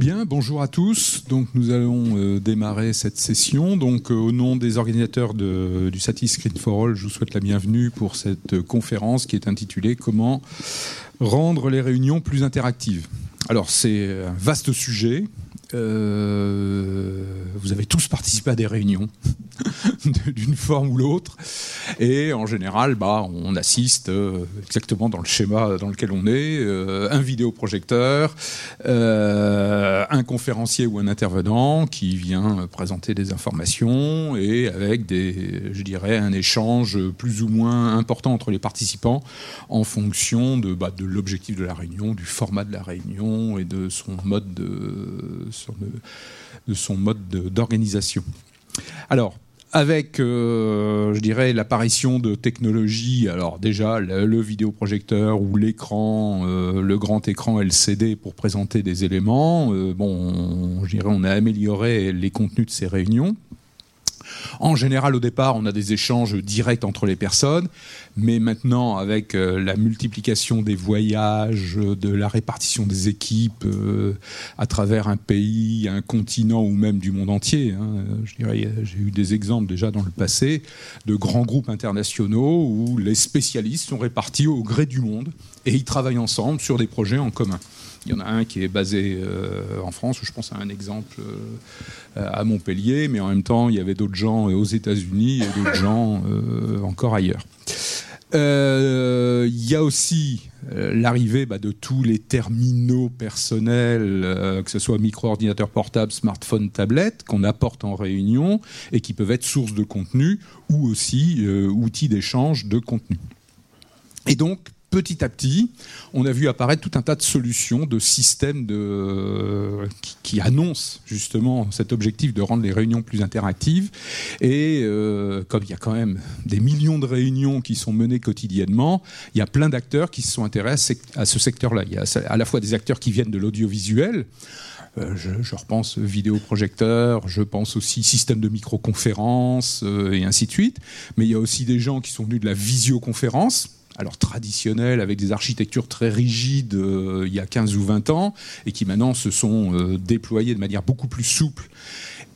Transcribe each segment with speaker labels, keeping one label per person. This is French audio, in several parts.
Speaker 1: Bien, bonjour à tous. Donc nous allons euh, démarrer cette session. Donc euh, au nom des organisateurs du Satis Screen for All, je vous souhaite la bienvenue pour cette conférence qui est intitulée Comment rendre les réunions plus interactives. Alors c'est un vaste sujet euh, vous avez tous participé à des réunions d'une forme ou l'autre, et en général, bah, on assiste euh, exactement dans le schéma dans lequel on est euh, un vidéoprojecteur, un conférencier ou un intervenant qui vient présenter des informations et avec des, je dirais, un échange plus ou moins important entre les participants en fonction de, bah, de l'objectif de la réunion, du format de la réunion et de son mode de de, son mode d'organisation. Alors, avec, euh, je dirais, l'apparition de technologies, alors déjà le, vidéoprojecteur ou l'écran, euh, le grand écran LCD pour présenter des éléments, euh, bon, je dirais, on a amélioré les contenus de ces réunions. En général, au départ, on a des échanges directs entre les personnes, mais maintenant, avec euh, la multiplication des voyages, de la répartition des équipes euh, à travers un pays, un continent ou même du monde entier, hein, j'ai eu des exemples déjà dans le passé de grands groupes internationaux où les spécialistes sont répartis au gré du monde et ils travaillent ensemble sur des projets en commun. Il y en a un qui est basé euh, en France, je pense à un exemple euh, à Montpellier, mais en même temps, il y avait d'autres gens euh, aux États-Unis et d'autres gens encore ailleurs. Il y a aussi l'arrivée bah, de tous les terminaux personnels, que ce soit micro-ordinateur portable, smartphone, tablette, qu'on apporte en réunion et qui peuvent être source de contenu ou aussi outils d'échange de contenu. Et donc, petit à petit, on a vu apparaître tout un tas de solutions, de systèmes qui, annoncent justement cet objectif de rendre les réunions plus interactives. Et euh, comme il y a quand même des millions de réunions qui sont menées quotidiennement, il y a plein d'acteurs qui se sont intéressés à ce secteur-là. Il y a à la fois des acteurs qui viennent de l'audiovisuel, euh, je, repense vidéoprojecteur, je pense aussi système de microconférence euh, et ainsi de suite. Mais il y a aussi des gens qui sont venus de la visioconférence alors traditionnels, avec des architectures très rigides euh, il y a 15 ou 20 ans, et qui maintenant se sont euh, déployées de manière beaucoup plus souple,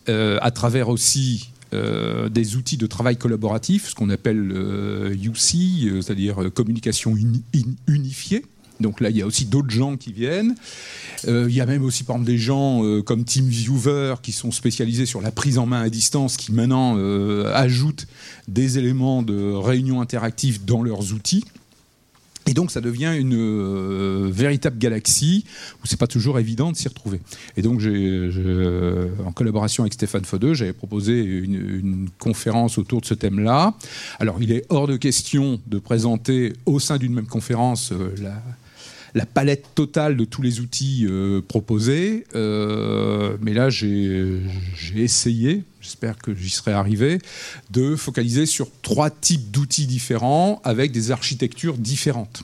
Speaker 1: euh, à travers aussi des outils de travail collaboratif, ce qu'on appelle UC, c'est-à-dire communication unifiée. Donc là, il y a aussi d'autres gens qui viennent. il y a même aussi, par des gens comme TeamViewer qui sont spécialisés sur la prise en main à distance, qui maintenant ajoutent des éléments de réunion interactive dans leurs outils. Et donc ça devient une euh, véritable galaxie où c'est pas toujours évident de s'y retrouver. Et donc en collaboration avec Stéphane Fodeux, j'avais proposé une, conférence autour de ce thème-là. Alors il est hors de question de présenter au sein d'une même conférence euh, la, la palette totale de tous les outils euh, proposés. Euh, mais là, j'ai essayé, j'espère que j'y serai arrivé, de focaliser sur trois types d'outils différents avec des architectures différentes.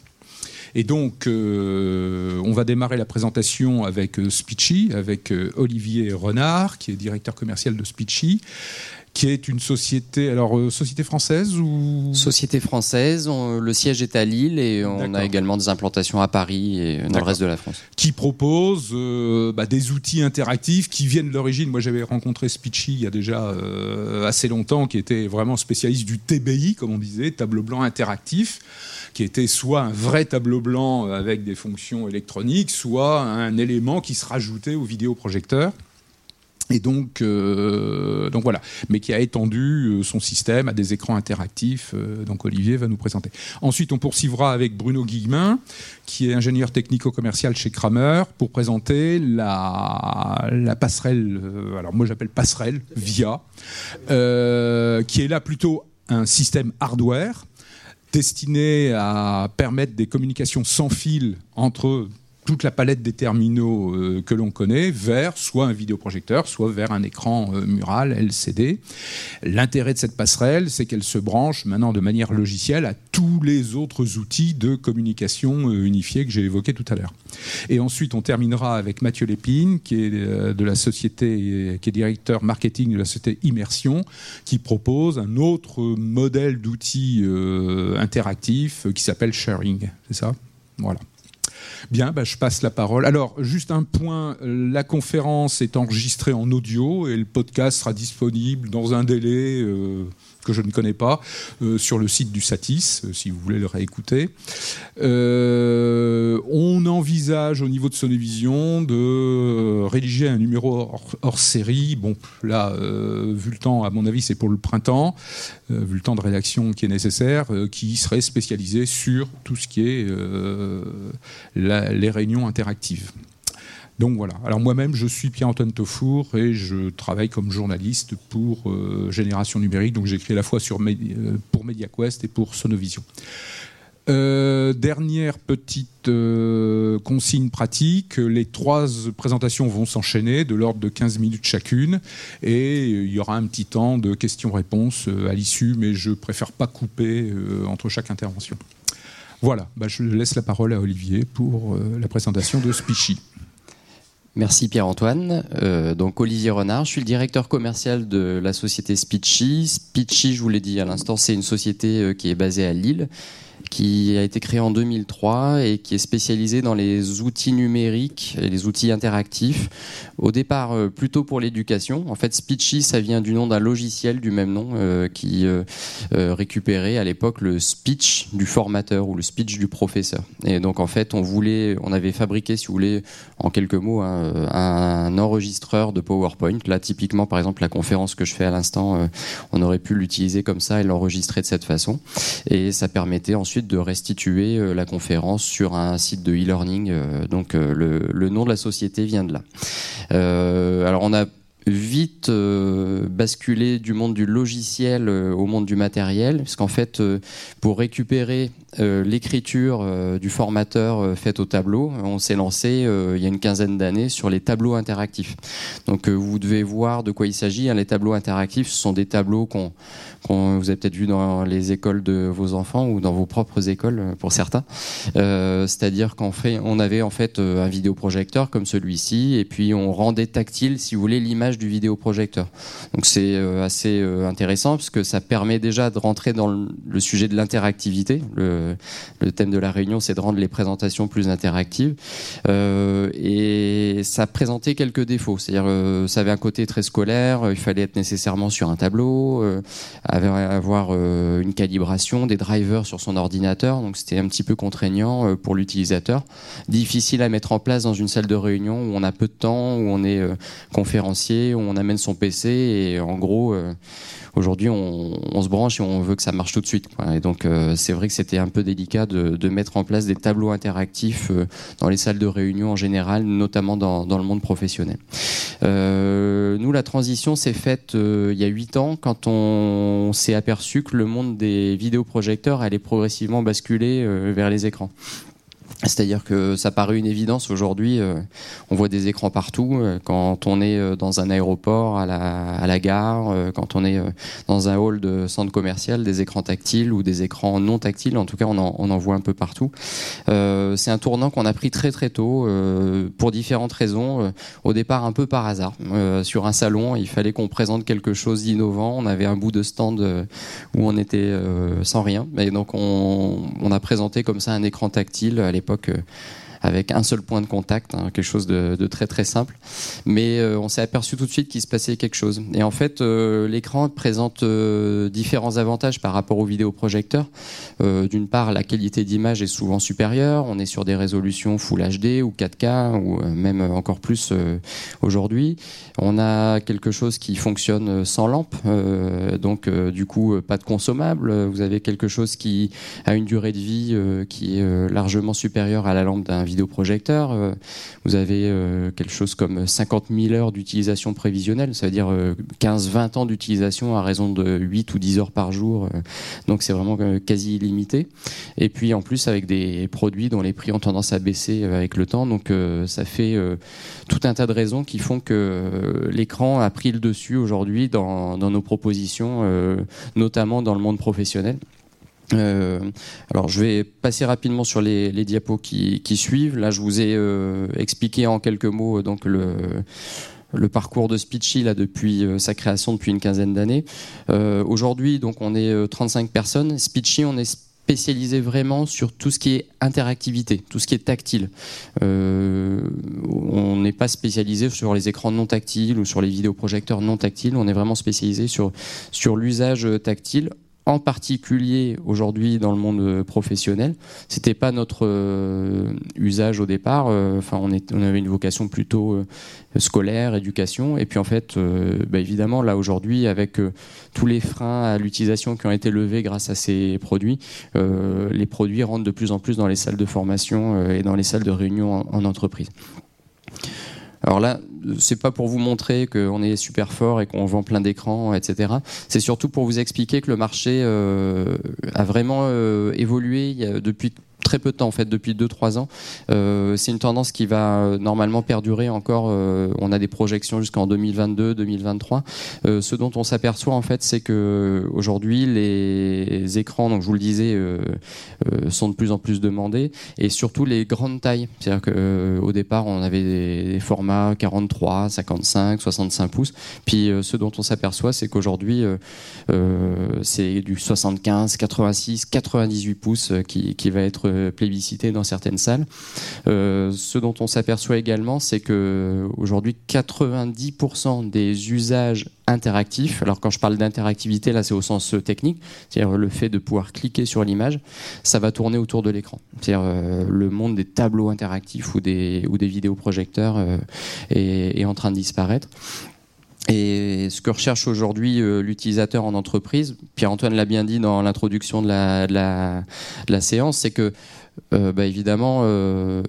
Speaker 1: Et donc, euh, on va démarrer la présentation avec Speechy, avec Olivier Renard, qui est directeur commercial de Speechy qui est une société, alors euh, société française ou?
Speaker 2: Société française, le siège est à Lille et on a également des implantations à Paris et dans le reste de la France.
Speaker 1: Qui propose euh, bah, des outils interactifs qui viennent de l'origine. Moi j'avais rencontré Speechy il y a déjà euh, assez longtemps, qui était vraiment spécialiste du TBI, comme on disait, tableau blanc interactif qui était soit un vrai tableau blanc avec des fonctions électroniques, soit un élément qui se rajoutait au vidéoprojecteur. Et donc, euh, donc voilà, mais qui a étendu euh, son système à des écrans interactifs. Euh, donc Olivier va nous présenter. Ensuite, on poursuivra avec Bruno Guillemin, qui est ingénieur technico-commercial chez Kramer, pour présenter la, la passerelle. alors moi, j'appelle passerelle via, qui est là plutôt un système hardware destiné à permettre des communications sans fil entre toute la palette des terminaux euh, que l'on connaît vers soit un vidéoprojecteur, soit vers un écran euh, mural LCD. L'intérêt de cette passerelle, c'est qu'elle se branche maintenant de manière logicielle à tous les autres outils de communication euh, unifiés que j'ai évoqués tout à l'heure. Et ensuite, on terminera avec Mathieu Lépine, qui est de la société, qui est directeur marketing de la société Immersion, qui propose un autre modèle d'outils interactifs qui s'appelle Sharing. C'est ça? Voilà. Bien, bah, je passe la parole. Alors, juste un point, la conférence est enregistrée en audio et le podcast sera disponible dans un délai que je ne connais pas, euh, sur le site du Satis, euh, si vous voulez le réécouter. Euh, on envisage au niveau de Sonévision de rédiger un numéro hors, série. Bon, là, vu le temps, à mon avis, c'est pour le printemps, vu le temps de rédaction qui est nécessaire, qui serait spécialisé sur tout ce qui est les réunions interactives. Donc voilà. Alors moi-même, je suis Pierre-Antoine Taufour et je travaille comme journaliste pour euh, Génération Numérique. Donc j'écris à la fois sur, euh, pour MediaQuest et pour Sonovision. Euh, dernière petite consigne pratique, les trois présentations vont s'enchaîner de l'ordre de 15 minutes chacune et il y aura un petit temps de questions-réponses à l'issue, mais je préfère pas couper entre chaque intervention. Voilà, bah, je laisse la parole à Olivier pour la présentation de Spichy.
Speaker 2: Merci Pierre-Antoine. Euh, donc Olivier Renard, je suis le directeur commercial de la société Speechy. Speechy, je vous l'ai dit à l'instant, c'est une société euh, qui est basée à Lille qui a été créé en 2003 et qui est spécialisé dans les outils numériques et les outils interactifs. Au départ, euh, plutôt pour l'éducation. En fait, Speechy, ça vient du nom d'un logiciel du même nom euh, qui euh, récupérait à l'époque le speech du formateur ou le speech du professeur. Et donc, en fait, on voulait, on avait fabriqué, si vous voulez, en quelques mots, un enregistreur de PowerPoint. Là, typiquement, par exemple, la conférence que je fais à l'instant, on aurait pu l'utiliser comme ça et l'enregistrer de cette façon. Et ça permettait ensuite de restituer euh, la conférence sur un site de e-learning. Euh, donc euh, le, nom de la société vient de là. alors on a vite basculé du monde du logiciel au monde du matériel, puisqu'en fait, pour récupérer l'écriture du formateur faite au tableau, on s'est lancé il y a une quinzaine d'années sur les tableaux interactifs. Donc vous devez voir de quoi il s'agit. Hein. Les tableaux interactifs, ce sont des tableaux qu'on vous avez peut-être vu dans les écoles de vos enfants ou dans vos propres écoles euh, pour certains. Euh, c'est-à-dire qu'en fait, on avait en fait euh, un vidéoprojecteur comme celui-ci et puis on rendait tactile, si vous voulez, l'image du vidéoprojecteur. Donc c'est assez intéressant parce que ça permet déjà de rentrer dans le sujet de l'interactivité. Thème de la réunion, c'est de rendre les présentations plus interactives. et ça présentait quelques défauts. C'est-à-dire, ça avait un côté très scolaire. Il fallait être nécessairement sur un tableau avoir euh, une calibration, des drivers sur son ordinateur, donc c'était un petit peu contraignant euh, pour l'utilisateur. Difficile à mettre en place dans une salle de réunion où on a peu de temps, où on est euh, conférencier, où on amène son PC et en gros Aujourd'hui, on, se branche et on veut que ça marche tout de suite. Et donc, euh, c'est vrai que c'était un peu délicat de, mettre en place des tableaux interactifs euh, dans les salles de réunion en général, notamment dans, le monde professionnel. Euh, nous, la transition s'est faite il y a huit ans quand on, s'est aperçu que le monde des vidéoprojecteurs allait progressivement basculer vers les écrans. C'est-à-dire que ça paraît une évidence aujourd'hui. Euh, on voit des écrans partout. Euh, quand on est euh, dans un aéroport, à la, gare, quand on est dans un hall de centre commercial, des écrans tactiles ou des écrans non tactiles. En tout cas, on en, on en voit un peu partout. C'est un tournant qu'on a pris très très tôt pour différentes raisons. Au départ, un peu par hasard. Sur un salon, il fallait qu'on présente quelque chose d'innovant. On avait un bout de stand où on était sans rien. Et donc, on, on a présenté comme ça un écran tactile à l'époque euh, avec un seul point de contact, hein, quelque chose de, très très simple. Mais euh, on s'est aperçu tout de suite qu'il se passait quelque chose. Et en fait, euh, l'écran présente différents avantages par rapport au vidéoprojecteur. D'une part, la qualité d'image est souvent supérieure. On est sur des résolutions Full HD ou 4K ou même encore plus aujourd'hui. On a quelque chose qui fonctionne sans lampe, donc du coup pas de consommable. Vous avez quelque chose qui a une durée de vie qui est largement supérieure à la lampe d'un vidéoprojecteur. Euh, vous avez euh, quelque chose comme 50 000 heures d'utilisation prévisionnelle, ça veut dire 15-20 euh, ans d'utilisation à raison de 8 ou 10 heures par jour. donc c'est vraiment quasi illimité. Et puis en plus avec des produits dont les prix ont tendance à baisser avec le temps. Donc ça fait tout un tas de raisons qui font que l'écran a pris le dessus aujourd'hui dans, dans, nos propositions, notamment dans le monde professionnel. Euh, alors, je vais passer rapidement sur les, diapos qui, suivent. Là, je vous ai euh, expliqué en quelques mots euh, donc le, parcours de Speechy là depuis sa création depuis une quinzaine d'années. Aujourd'hui, donc on est 35 personnes. Speechy, on est spécialisé vraiment sur tout ce qui est interactivité, tout ce qui est tactile. On n'est pas spécialisé sur les écrans non tactiles ou sur les vidéoprojecteurs non tactiles. On est vraiment spécialisé sur, sur l'usage tactile en particulier aujourd'hui dans le monde euh, professionnel. C'était pas notre euh, usage au départ. Euh, on, avait une vocation plutôt scolaire, éducation. Et puis en fait, bah, évidemment, là aujourd'hui, avec tous les freins à l'utilisation qui ont été levés grâce à ces produits, les produits rentrent de plus en plus dans les salles de formation et dans les salles de réunion en entreprise. Alors là, c'est pas pour vous montrer qu'on est super fort et qu'on vend plein d'écrans, etc. C'est surtout pour vous expliquer que le marché euh, a vraiment euh, évolué depuis très peu de temps en fait, depuis 2-3 ans. Euh, c'est une tendance qui va euh, normalement perdurer encore. Euh, on a des projections jusqu'en 2022, 2023. ce dont on s'aperçoit en fait, c'est que aujourd'hui les écrans, donc je vous le disais, sont de plus en plus demandés et surtout les grandes tailles. C'est-à-dire qu'au départ, on avait des, formats 43, 55, 65 pouces. Puis ce dont on s'aperçoit, c'est qu'aujourd'hui, c'est du 75, 86, 98 pouces qui, qui va être euh, plébiscité dans certaines salles. Euh, ce dont on s'aperçoit également, c'est que aujourd'hui 90% des usages interactifs, alors quand je parle d'interactivité, là c'est au sens euh, technique, c'est-à-dire le fait de pouvoir cliquer sur l'image, ça va tourner autour de l'écran. C'est-à-dire le monde des tableaux interactifs ou des, ou des vidéoprojecteurs est, est en train de disparaître. Et ce que recherche aujourd'hui euh, l'utilisateur en entreprise, Pierre-Antoine l'a bien dit dans l'introduction de la, séance, c'est que euh, bah évidemment, euh,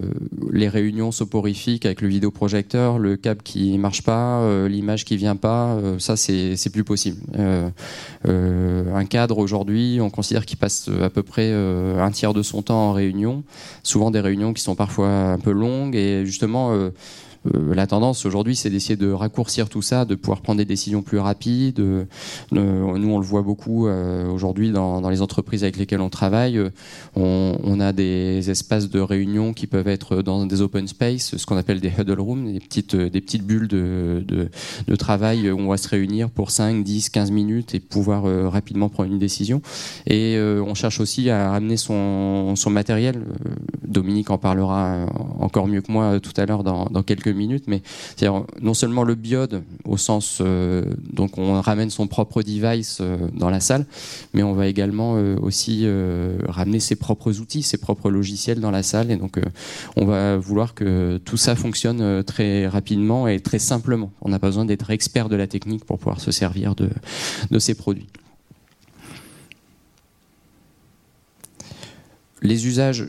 Speaker 2: les réunions soporifiques avec le vidéoprojecteur, le câble qui marche pas, l'image qui vient pas, ça c'est plus possible. un cadre aujourd'hui, on considère qu'il passe à peu près un tiers de son temps en réunion, souvent des réunions qui sont parfois un peu longues et justement euh, la tendance aujourd'hui, c'est d'essayer de raccourcir tout ça, de pouvoir prendre des décisions plus rapides. Euh, nous, on le voit beaucoup euh, aujourd'hui dans, les entreprises avec lesquelles on travaille. On, a des espaces de réunion qui peuvent être dans des open space, ce qu'on appelle des huddle rooms, des petites, des petites bulles de, travail où on va se réunir pour 5, 10, 15 minutes et pouvoir rapidement prendre une décision. Et on cherche aussi à ramener son, son matériel. Dominique en parlera encore mieux que moi tout à l'heure dans, dans quelques minutes, mais non seulement le biode au sens euh, donc on ramène son propre device euh, dans la salle, mais on va également euh, aussi ramener ses propres outils, ses propres logiciels dans la salle, et donc on va vouloir que tout ça fonctionne très rapidement et très simplement. On n'a pas besoin d'être expert de la technique pour pouvoir se servir de, de ces produits. Les usages,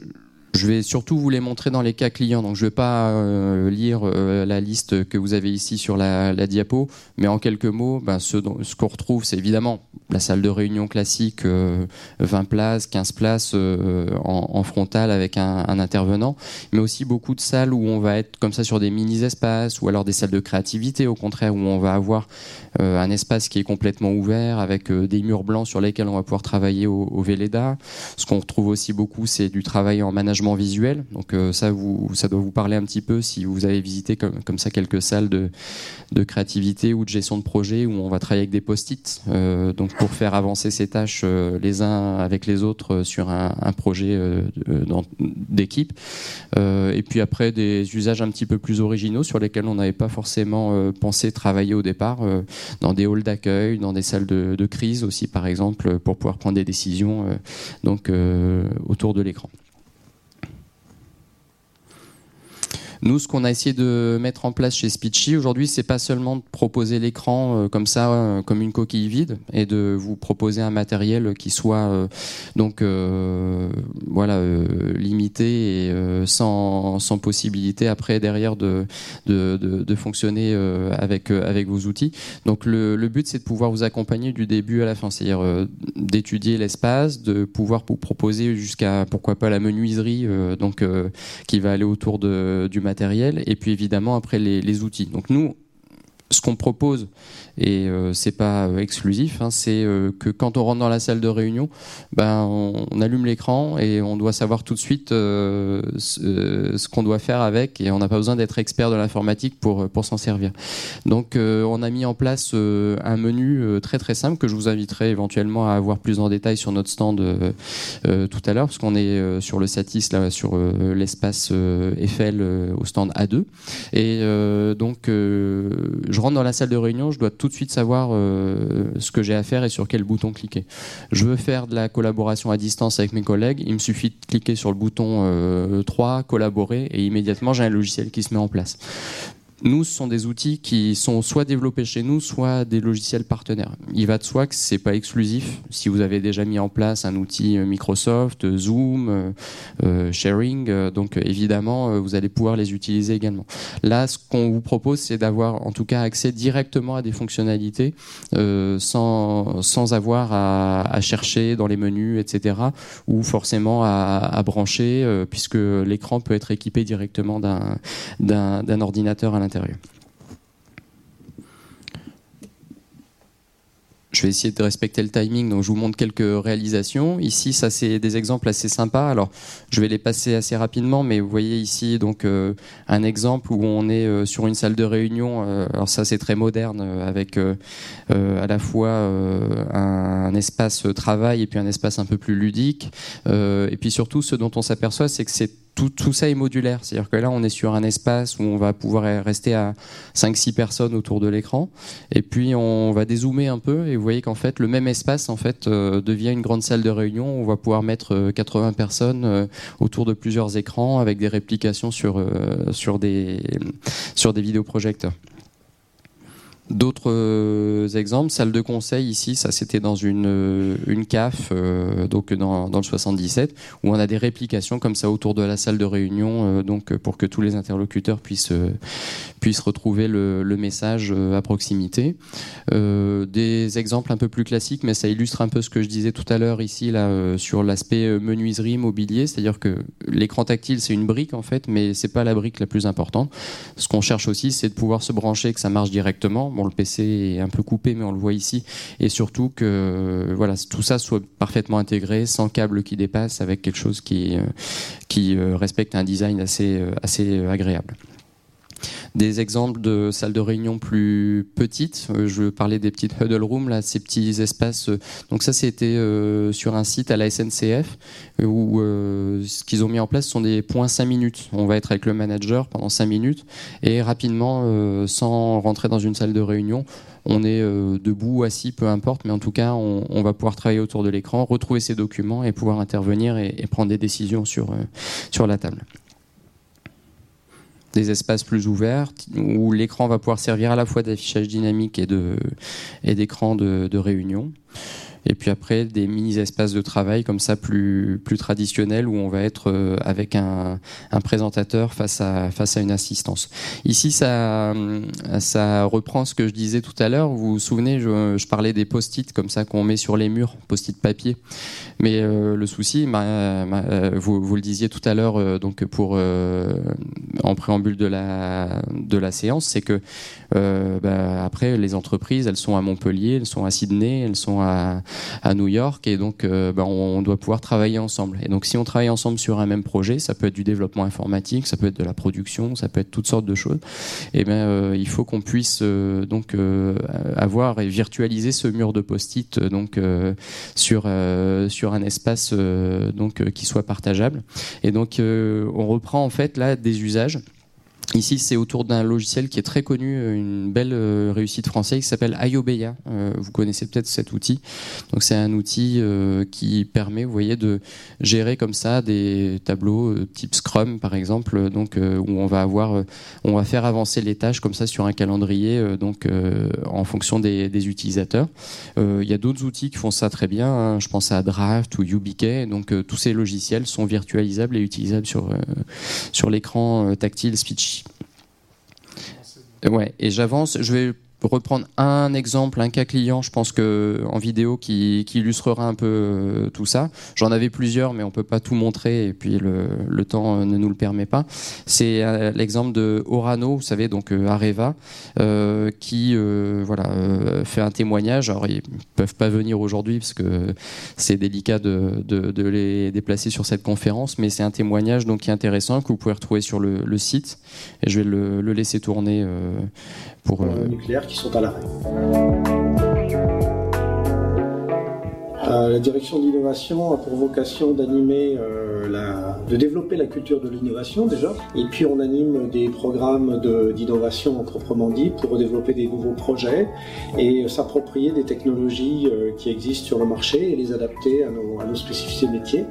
Speaker 2: je vais surtout vous les montrer dans les cas clients. Donc, je ne vais pas euh, lire euh, la liste que vous avez ici sur la, diapo, mais en quelques mots, ben, ce, qu'on retrouve, c'est évidemment la salle de réunion classique, 20 euh, places, 15 places en, en, frontal avec un, un, intervenant, mais aussi beaucoup de salles où on va être comme ça sur des mini-espaces, ou alors des salles de créativité, au contraire, où on va avoir un espace qui est complètement ouvert avec des murs blancs sur lesquels on va pouvoir travailler au, au Véleda. Ce qu'on retrouve aussi beaucoup, c'est du travail en management visuel. Donc euh, ça, vous, ça doit vous parler un petit peu si vous avez visité comme, ça quelques salles de, créativité ou de gestion de projet où on va travailler avec des post-it. Euh, donc pour faire avancer ces tâches euh, les uns avec les autres sur un, un projet d'équipe. et puis après des usages un petit peu plus originaux sur lesquels on n'avait pas forcément pensé travailler au départ, dans des halls d'accueil, dans des salles de, de, crise aussi par exemple, pour pouvoir prendre des décisions donc autour de l'écran. Nous, ce qu'on a essayé de mettre en place chez Speechy aujourd'hui, c'est pas seulement de proposer l'écran euh, comme ça, euh, comme une coquille vide, et de vous proposer un matériel qui soit euh, donc voilà limité et sans, sans, possibilité après derrière de de, de, fonctionner avec avec vos outils. Donc le, le but, c'est de pouvoir vous accompagner du début à la fin, c'est-à-dire d'étudier l'espace, de pouvoir vous proposer jusqu'à pourquoi pas la menuiserie, donc qui va aller autour de, du matériel et puis évidemment après les, outils. Donc nous, ce qu'on propose, et euh, c'est pas euh, exclusif, hein, c'est euh, que quand on rentre dans la salle de réunion, ben, on, allume l'écran et on doit savoir tout de suite ce, ce qu'on doit faire avec, et on n'a pas besoin d'être expert de l'informatique pour, pour s'en servir. Donc on a mis en place un menu très très simple que je vous inviterai éventuellement à avoir plus en détail sur notre stand tout à l'heure, parce qu'on est sur le Satis, là, sur l'espace Eiffel au stand A2. Et donc je rentre dans la salle de réunion, je dois tout de suite savoir euh, ce que j'ai à faire et sur quel bouton cliquer. Je veux faire de la collaboration à distance avec mes collègues, il me suffit de cliquer sur le bouton 3, euh, collaborer, et immédiatement j'ai un logiciel qui se met en place nous, ce sont des outils qui sont soit développés chez nous, soit des logiciels partenaires. Il va de soi que c'est pas exclusif. Si vous avez déjà mis en place un outil euh, Microsoft, euh, Zoom, euh, Sharing, donc évidemment, vous allez pouvoir les utiliser également. Là, ce qu'on vous propose, c'est d'avoir en tout cas accès directement à des fonctionnalités sans, avoir à, chercher dans les menus, etc., ou forcément à, à brancher, puisque l'écran peut être équipé directement d'un ordinateur à l'intérieur. Je vais essayer de respecter le timing, donc je vous montre quelques réalisations. Ici, ça c'est des exemples assez sympas. Alors, je vais les passer assez rapidement, mais vous voyez ici donc euh, un exemple où on est euh, sur une salle de réunion. Euh, alors ça c'est très moderne, avec à la fois un, espace travail et puis un espace un peu plus ludique. et puis surtout, ce dont on s'aperçoit, c'est que c'est tout, ça est modulaire. C'est-à-dire que là, on est sur un espace où on va pouvoir rester à 5-6 personnes autour de l'écran. Et puis, on va dézoomer un peu et vous voyez qu'en fait, le même espace en fait, euh, devient une grande salle de réunion. On va pouvoir mettre 80 euh, personnes euh, autour de plusieurs écrans avec des réplications sur, sur, des, sur des vidéoprojecteurs. D'autres euh, exemples, salle de conseil ici, ça c'était dans une, euh, une CAF, euh, donc dans, dans, le 77, où on a des réplications comme ça autour de la salle de réunion, donc pour que tous les interlocuteurs puissent, puissent retrouver le, le message à proximité. des exemples un peu plus classiques, mais ça illustre un peu ce que je disais tout à l'heure ici là sur l'aspect menuiserie, mobilier, c'est-à-dire que l'écran tactile c'est une brique en fait, mais c'est pas la brique la plus importante. Ce qu'on cherche aussi, c'est de pouvoir se brancher, que ça marche directement Bon, le PC est un peu coupé, mais on le voit ici. Et surtout que voilà, tout ça soit parfaitement intégré, sans câble qui dépasse, avec quelque chose qui, euh, euh, respecte un design euh, assez agréable. Des exemples de salles de réunion plus petites, euh, je parlais des petites huddle rooms, là, ces petits espaces. Euh, donc ça, c'était euh, sur un site à la SNCF où ce qu'ils ont mis en place sont des points 5 minutes. On va être avec le manager pendant 5 minutes et rapidement, sans rentrer dans une salle de réunion, on est debout, assis, peu importe, mais en tout cas, on, va pouvoir travailler autour de l'écran, retrouver ses documents et pouvoir intervenir et, prendre des décisions sur la table des espaces plus ouverts où l'écran va pouvoir servir à la fois d'affichage dynamique et d'écran de réunion. Et puis après, des mini-espaces de travail comme ça, plus, plus traditionnels, où on va être euh, avec un, présentateur face à, face à une assistance. Ici, ça, ça reprend ce que je disais tout à l'heure. Vous vous souvenez, je, je parlais des post-it comme ça qu'on met sur les murs, post-it papier. Mais euh, le souci, euh, vous, vous, le disiez tout à l'heure, donc pour en préambule de la, de la séance, c'est que bah, après, les entreprises, elles sont à Montpellier, elles sont à Sydney, elles sont à, à New York et donc euh, ben, on doit pouvoir travailler ensemble. Et donc si on travaille ensemble sur un même projet, ça peut être du développement informatique, ça peut être de la production, ça peut être toutes sortes de choses. Et ben euh, il faut qu'on puisse euh, donc avoir et virtualiser ce mur de post-it donc sur sur un espace donc qui soit partageable. Et donc on reprend en fait là des usages Ici, c'est autour d'un logiciel qui est très connu, euh, une belle euh, réussite française qui s'appelle Iobeya. Euh, vous connaissez peut-être cet outil. Donc, c'est un outil qui permet, vous voyez, de gérer comme ça des tableaux type Scrum, par exemple, donc où on va avoir, on va faire avancer les tâches comme ça sur un calendrier, donc en fonction des, utilisateurs. Il y a d'autres outils qui font ça très bien. Hein. Je pense à Draft ou UBK. Donc, tous ces logiciels sont virtualisables et utilisables sur sur l'écran tactile Speech Ouais, et j'avance. Je vais reprendre un exemple, un cas client, je pense que en vidéo qui, illustrera un peu euh, tout ça. J'en avais plusieurs, mais on peut pas tout montrer et puis le, temps euh, ne nous le permet pas. C'est euh, l'exemple de Orano, vous savez, donc Areva, qui voilà fait un témoignage. Alors ils peuvent pas venir aujourd'hui parce que c'est délicat de, les déplacer sur cette conférence, mais c'est un témoignage donc qui est intéressant que vous pouvez retrouver sur le, site et je vais le, laisser tourner pour
Speaker 3: nucléaire sont à l'arrêt. Euh, la direction de l'innovation a pour vocation d'animer, euh, de développer la culture de l'innovation déjà, et puis on anime des programmes d'innovation proprement dit pour développer des nouveaux projets et s'approprier des technologies euh, qui existent sur le marché et les adapter à nos spécificités métiers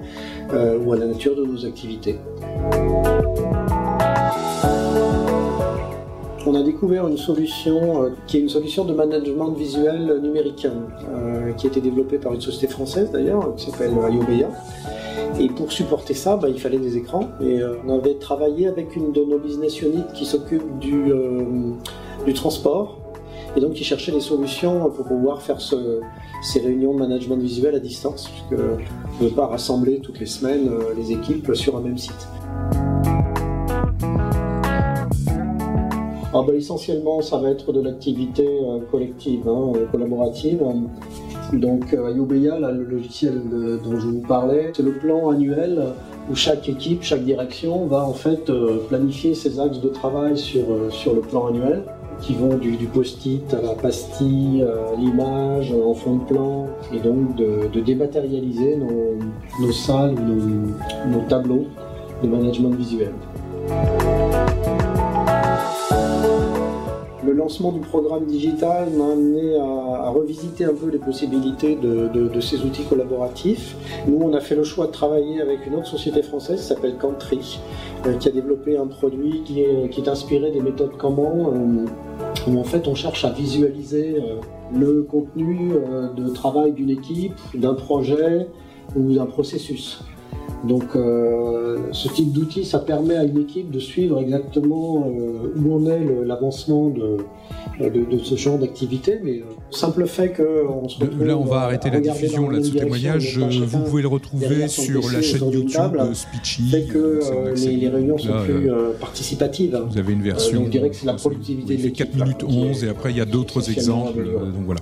Speaker 3: ou à la nature de nos activités on a découvert une solution euh, qui est une solution de management visuel numérique euh, qui a été développée par une société française d'ailleurs qui s'appelle Ayobeya. Et pour supporter ça, bah, il fallait des écrans. Et euh, on avait travaillé avec une de nos business units qui s'occupe du, du, transport et donc qui cherchait des solutions pour pouvoir faire ces réunions de management visuel à distance, puisque on ne peut pas rassembler toutes les semaines les équipes sur un même site. Ah bah, essentiellement, ça va être de l'activité euh, collective, hein, euh, collaborative. Donc euh, Ayubeya, le logiciel dont je vous parlais, c'est le plan annuel où chaque équipe, chaque direction va en fait planifier ses axes de travail sur, sur le plan annuel qui vont du, post-it à la pastille, à l'image, en fond de plan, et donc de, dématérialiser nos, salles, nos, nos tableaux de management visuel. Le lancement du programme digital m'a amené à, revisiter un peu les possibilités de, ces outils collaboratifs. Nous, on a fait le choix de travailler avec une autre société française qui s'appelle Cantry, euh, qui a développé un produit qui est, inspiré des méthodes Kanban, euh, où en fait on cherche à visualiser euh, le contenu de travail d'une équipe, d'un projet ou d'un processus. Donc euh, ce type d'outil, ça permet à une équipe de suivre exactement euh, où en est l'avancement de, de, ce genre d'activité. Mais euh, simple fait qu'on se retrouve
Speaker 1: Là, on va arrêter la diffusion là, de ce témoignage. Vous pouvez le retrouver sur la chaîne YouTube de Speechy.
Speaker 3: Fait que les, réunions sont plus participatives.
Speaker 1: Vous avez une version.
Speaker 3: on dirait que c'est la productivité de
Speaker 1: l'équipe. 4 minutes 11 et après il y a d'autres exemples. Donc voilà.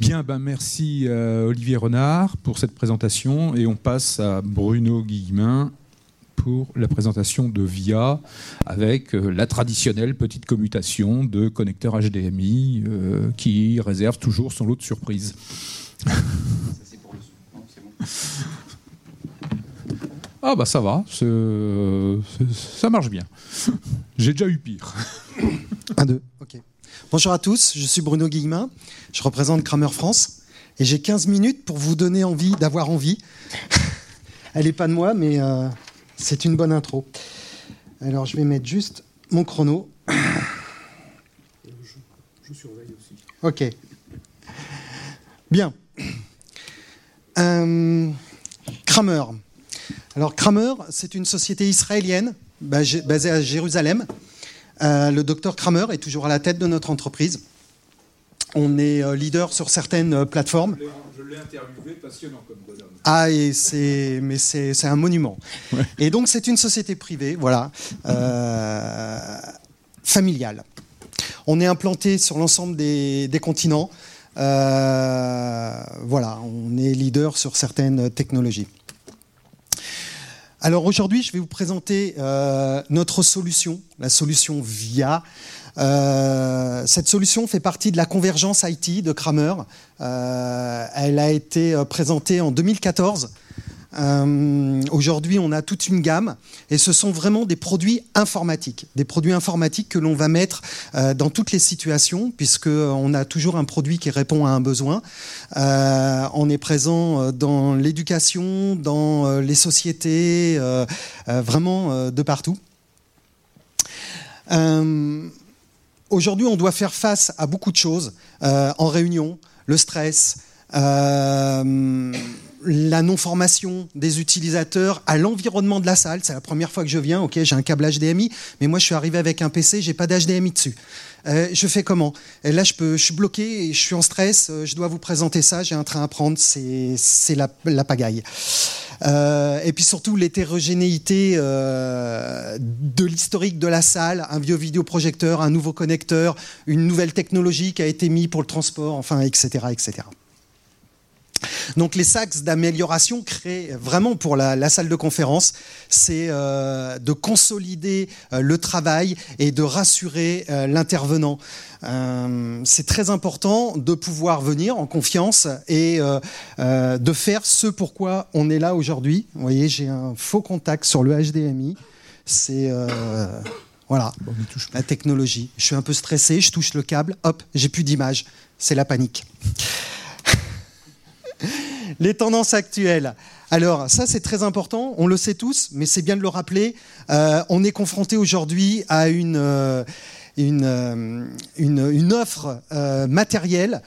Speaker 1: Bien, ben merci Olivier Renard pour cette présentation et on passe à Bruno Bruno Guillemin pour la présentation de VIA avec euh, la traditionnelle petite commutation de connecteur HDMI euh, qui réserve toujours son lot de surprises. Ah bah ça va, ça marche bien. J'ai déjà eu pire.
Speaker 4: Un, deux, ok. Bonjour à tous, je suis Bruno Guillemin, je représente Kramer France et j'ai 15 minutes pour vous donner envie d'avoir envie. Elle n'est pas de moi, mais euh, c'est une bonne intro. Alors, je vais mettre juste mon chrono. Je, surveille aussi. Ok. Bien. Euh, Kramer. Alors, Kramer, c'est une société israélienne basée à Jérusalem. Euh, le docteur Kramer est toujours à la tête de notre entreprise. On est leader sur certaines plateformes.
Speaker 1: Je l'ai interviewé, passionnant comme bonhomme.
Speaker 4: Ah, et c'est, mais c'est, un monument. Et donc, c'est une société privée, voilà, euh, familiale. On est implanté sur l'ensemble des, continents. Euh, voilà, on est leader sur certaines technologies. Alors aujourd'hui, je vais vous présenter euh, notre solution, la solution VIA. Euh, cette solution fait partie de la convergence IT de Kramer. Euh, elle a été présentée en 2014. Aujourd'hui, on a toute une gamme et ce sont vraiment des produits informatiques, des produits informatiques que l'on va mettre dans toutes les situations puisque on a toujours un produit qui répond à un besoin. on est présent dans l'éducation, dans les sociétés, vraiment de partout. Aujourd'hui, on doit faire face à beaucoup de choses euh, en réunion, le stress, euh, la non-formation des utilisateurs à l'environnement de la salle. C'est la première fois que je viens, ok, j'ai un câble HDMI, mais moi je suis arrivé avec un PC, j'ai pas d'HDMI dessus. Euh, je fais comment? Et Là, je, peux, suis bloqué, je suis en stress, euh, je dois vous présenter ça, j'ai un train à prendre, c'est la, pagaille. Euh, et puis surtout l'hétérogénéité euh, de l'historique de la salle, un vieux vidéoprojecteur, un nouveau connecteur, une nouvelle technologie qui a été mise pour le transport, enfin, etc., etc. Donc les axes d'amélioration créés vraiment pour la, salle de conférence, c'est euh, de consolider euh, le travail et de rassurer euh, l'intervenant. c'est très important de pouvoir venir en confiance et de faire ce pourquoi on est là aujourd'hui. Vous voyez, j'ai un faux contact sur le HDMI. C'est voilà la technologie. Je suis un peu stressé, je touche le câble, hop, j'ai plus d'image. C'est la panique les tendances actuelles. Alors ça c'est très important, on le sait tous, mais c'est bien de le rappeler. Euh, on est confronté aujourd'hui à une, euh, euh, offre matérielle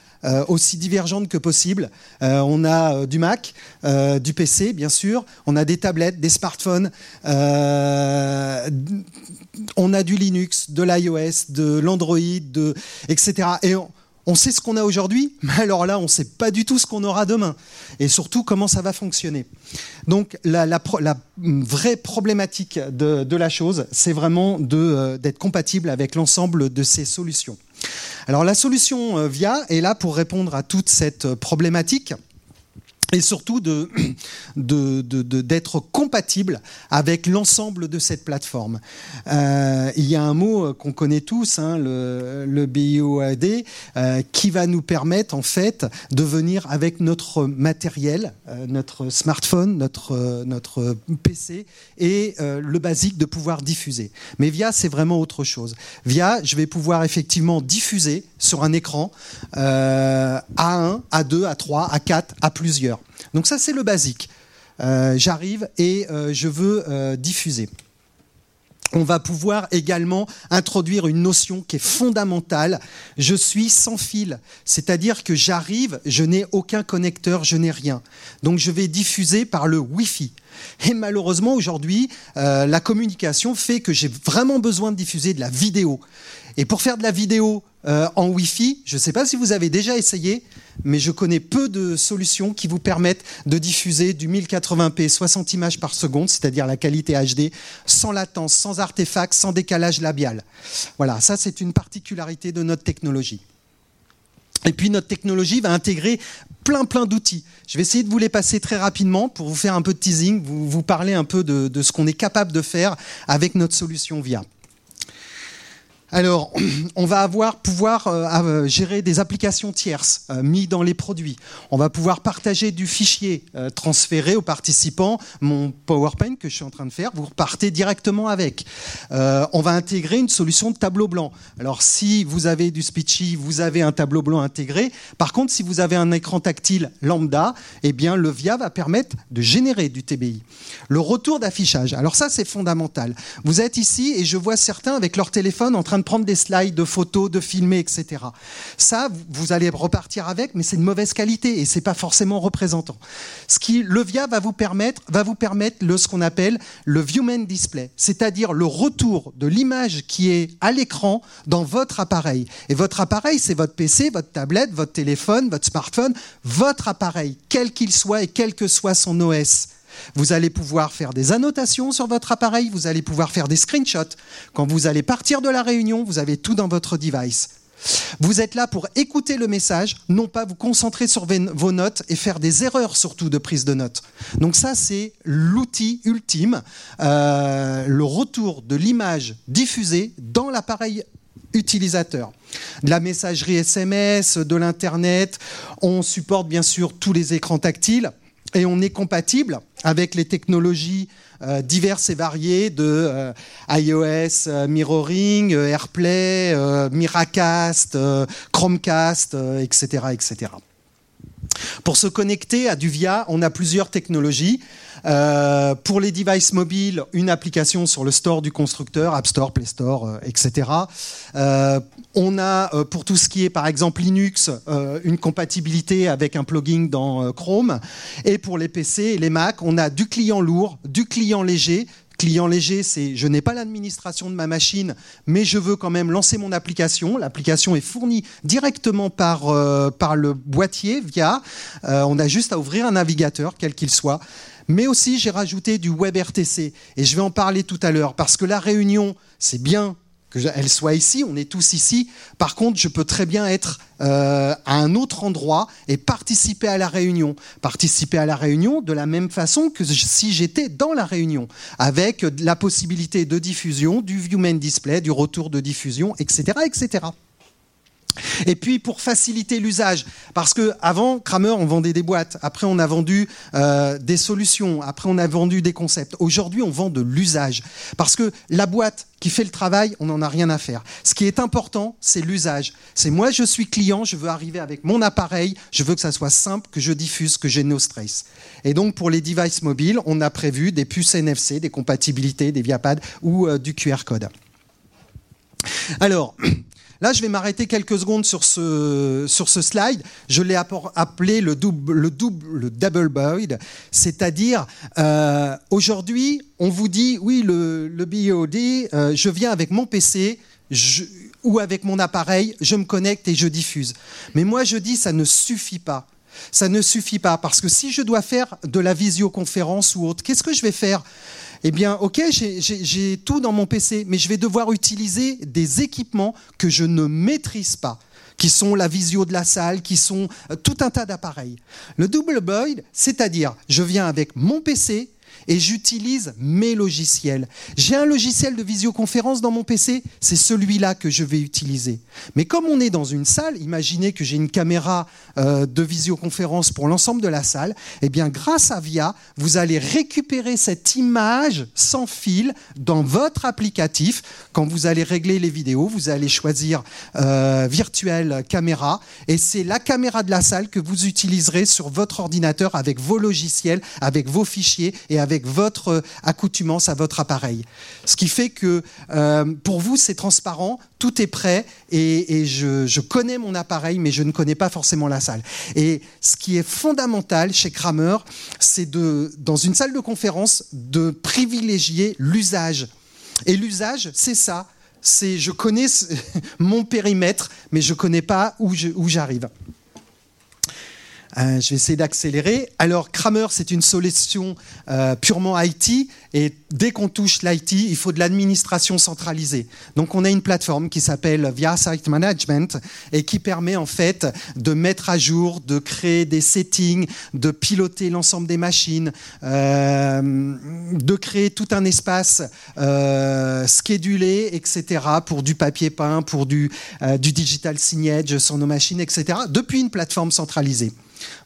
Speaker 4: aussi divergente que possible. on a du Mac, du PC bien sûr, on a des tablettes, des smartphones, on a du Linux, de l'iOS, de l'Android, etc. sait ce qu'on a aujourd'hui, mais alors là, on ne sait pas du tout ce qu'on aura demain. Et surtout, comment ça va fonctionner. Donc, la, vraie problématique de, la chose, c'est vraiment euh, d'être compatible avec l'ensemble de ces solutions. Alors, la solution euh, VIA est là pour répondre à toute cette problématique et surtout de, d'être compatible avec l'ensemble de cette plateforme. Euh, il y a un mot qu'on connaît tous, hein, le, le BIOAD, euh, qui va nous permettre en fait de venir avec notre matériel, euh, notre smartphone, notre, notre PC et le basique de pouvoir diffuser. Mais via, c'est vraiment autre chose. Via, je vais pouvoir effectivement diffuser sur un écran à 1, à 2, à 3, à 4, à plusieurs. Donc ça, c'est le basique. Euh, j'arrive et euh, je veux euh, diffuser. On va pouvoir également introduire une notion qui est fondamentale. Je suis sans fil, c'est-à-dire que j'arrive, je n'ai aucun connecteur, je n'ai rien. Donc je vais diffuser par le Wi-Fi. Et malheureusement, aujourd'hui, la communication fait que j'ai vraiment besoin de diffuser de la vidéo. Et pour faire de la vidéo en Wi-Fi, je ne sais pas si vous avez déjà essayé, mais je connais peu de solutions qui vous permettent de diffuser du 1080p 60 images par seconde, c'est-à-dire la qualité HD, sans latence, sans artefact, sans décalage labial. Voilà, ça c'est une particularité de notre technologie. Et puis notre technologie va intégrer plein plein d'outils. Je vais essayer de vous les passer très rapidement pour vous faire un peu de teasing, vous, parler un peu de ce qu'on est capable de faire avec notre solution VIA. Alors, on va avoir pouvoir euh, euh, gérer des applications tierces euh, mis dans les produits. On va pouvoir partager du fichier transféré aux participants. Mon PowerPoint que je suis en train de faire, vous repartez directement avec. on va intégrer une solution de tableau blanc. Alors, si vous avez du Speechy, vous avez un tableau blanc intégré. Par contre, si vous avez un écran tactile lambda, eh bien, le VIA va permettre de générer du TBI. Le retour d'affichage. Alors ça, c'est fondamental. Vous êtes ici et je vois certains avec leur téléphone en train prendre des slides de photos, de filmer, etc. Ça, vous allez repartir avec, mais c'est de mauvaise qualité et c'est pas forcément représentant. Ce qui, le VIA va vous permettre, va vous permettre le, ce qu'on appelle le viewman display, c'est-à-dire le retour de l'image qui est à l'écran dans votre appareil. Et votre appareil, c'est votre PC, votre tablette, votre téléphone, votre smartphone, votre appareil, quel qu'il soit et quel que soit son OS. Vous allez pouvoir faire des annotations sur votre appareil, vous allez pouvoir faire des screenshots. Quand vous allez partir de la réunion, vous avez tout dans votre device. Vous êtes là pour écouter le message, non pas vous concentrer sur vos notes et faire des erreurs surtout de prise de notes. Donc ça, c'est l'outil ultime, euh, le retour de l'image diffusée dans l'appareil utilisateur. De la messagerie SMS, de l'Internet, on supporte bien sûr tous les écrans tactiles et on est compatible avec les technologies euh, diverses et variées de euh, iOS, euh, Mirroring, AirPlay, Miracast, Chromecast, etc., etc. Pour se connecter à du VIA, on a plusieurs technologies. Euh, pour les devices mobiles, une application sur le store du constructeur, App Store, Play Store, euh, etc. Euh, on a pour tout ce qui est par exemple Linux, une compatibilité avec un plugin dans Chrome. Et pour les PC et les Mac, on a du client lourd, du client léger, client léger, c'est je n'ai pas l'administration de ma machine, mais je veux quand même lancer mon application. L'application est fournie directement par, par le boîtier via. on a juste à ouvrir un navigateur, quel qu'il soit. Mais aussi, j'ai rajouté du WebRTC. Et je vais en parler tout à l'heure. Parce que la réunion, c'est bien qu'elle soit ici, on est tous ici. Par contre, je peux très bien être euh, à un autre endroit et participer à la réunion. Participer à la réunion de la même façon que si j'étais dans la réunion, avec la possibilité de diffusion, du view main display, du retour de diffusion, etc. Et puis pour faciliter l'usage, parce que avant Kramer on vendait des boîtes, après on a vendu euh, des solutions, après on a vendu des concepts. Aujourd'hui on vend de l'usage, parce que la boîte qui fait le travail, on n'en a rien à faire. Ce qui est important, c'est l'usage. C'est moi je suis client, je veux arriver avec mon appareil, je veux que ça soit simple, que je diffuse, que j'ai no stress. Et donc pour les devices mobiles, on a prévu des puces NFC, des compatibilités, des viapad ou euh, du QR code. Alors, Là, je vais m'arrêter quelques secondes sur ce, sur ce slide. Je l'ai appelé le double, le double, le double c'est-à-dire euh, aujourd'hui, on vous dit oui, le, le BOD, euh, je viens avec mon PC. ou avec mon appareil, je me connecte et je diffuse. Mais moi, je dis, ça ne suffit pas. Ça ne suffit pas parce que si je dois faire de la visioconférence ou autre, qu'est-ce que je vais faire? Eh bien, ok, j'ai tout dans mon PC, mais je vais devoir utiliser des équipements que je ne maîtrise pas qui sont la visio de la salle, qui sont euh, tout un tas d'appareils. Le double boyd, c'est-à-dire, je viens avec mon PC, et j'utilise mes logiciels. J'ai un logiciel de visioconférence dans mon PC, c'est celui-là que je vais utiliser. Mais comme on est dans une salle, imaginez que j'ai une caméra euh, de visioconférence pour l'ensemble de la salle, eh bien grâce à VIA, vous allez récupérer cette image sans fil dans votre applicatif. Quand vous allez régler les vidéos, vous allez choisir euh, virtuelle caméra et c'est la caméra de la salle que vous utiliserez sur votre ordinateur avec vos logiciels, avec vos fichiers et avec avec votre accoutumance à votre appareil. Ce qui fait que euh, pour vous, c'est transparent, tout est prêt et, je, connais mon appareil, mais je ne connais pas forcément la salle. Et ce qui est fondamental chez Kramer, c'est de, dans une salle de conférence, de privilégier l'usage. Et l'usage, c'est ça. C'est je connais mon périmètre, mais je ne connais pas où j'arrive. Euh, je vais essayer d'accélérer. Alors, Kramer, c'est une solution euh, purement IT. Et dès qu'on touche l'IT, il faut de l'administration centralisée. Donc, on a une plateforme qui s'appelle Via Site Management et qui permet en fait de mettre à jour, de créer des settings, de piloter l'ensemble des machines, euh, de créer tout un espace euh, schedulé, etc. pour du papier peint, pour du, du digital signage sur nos machines, etc. depuis une plateforme centralisée.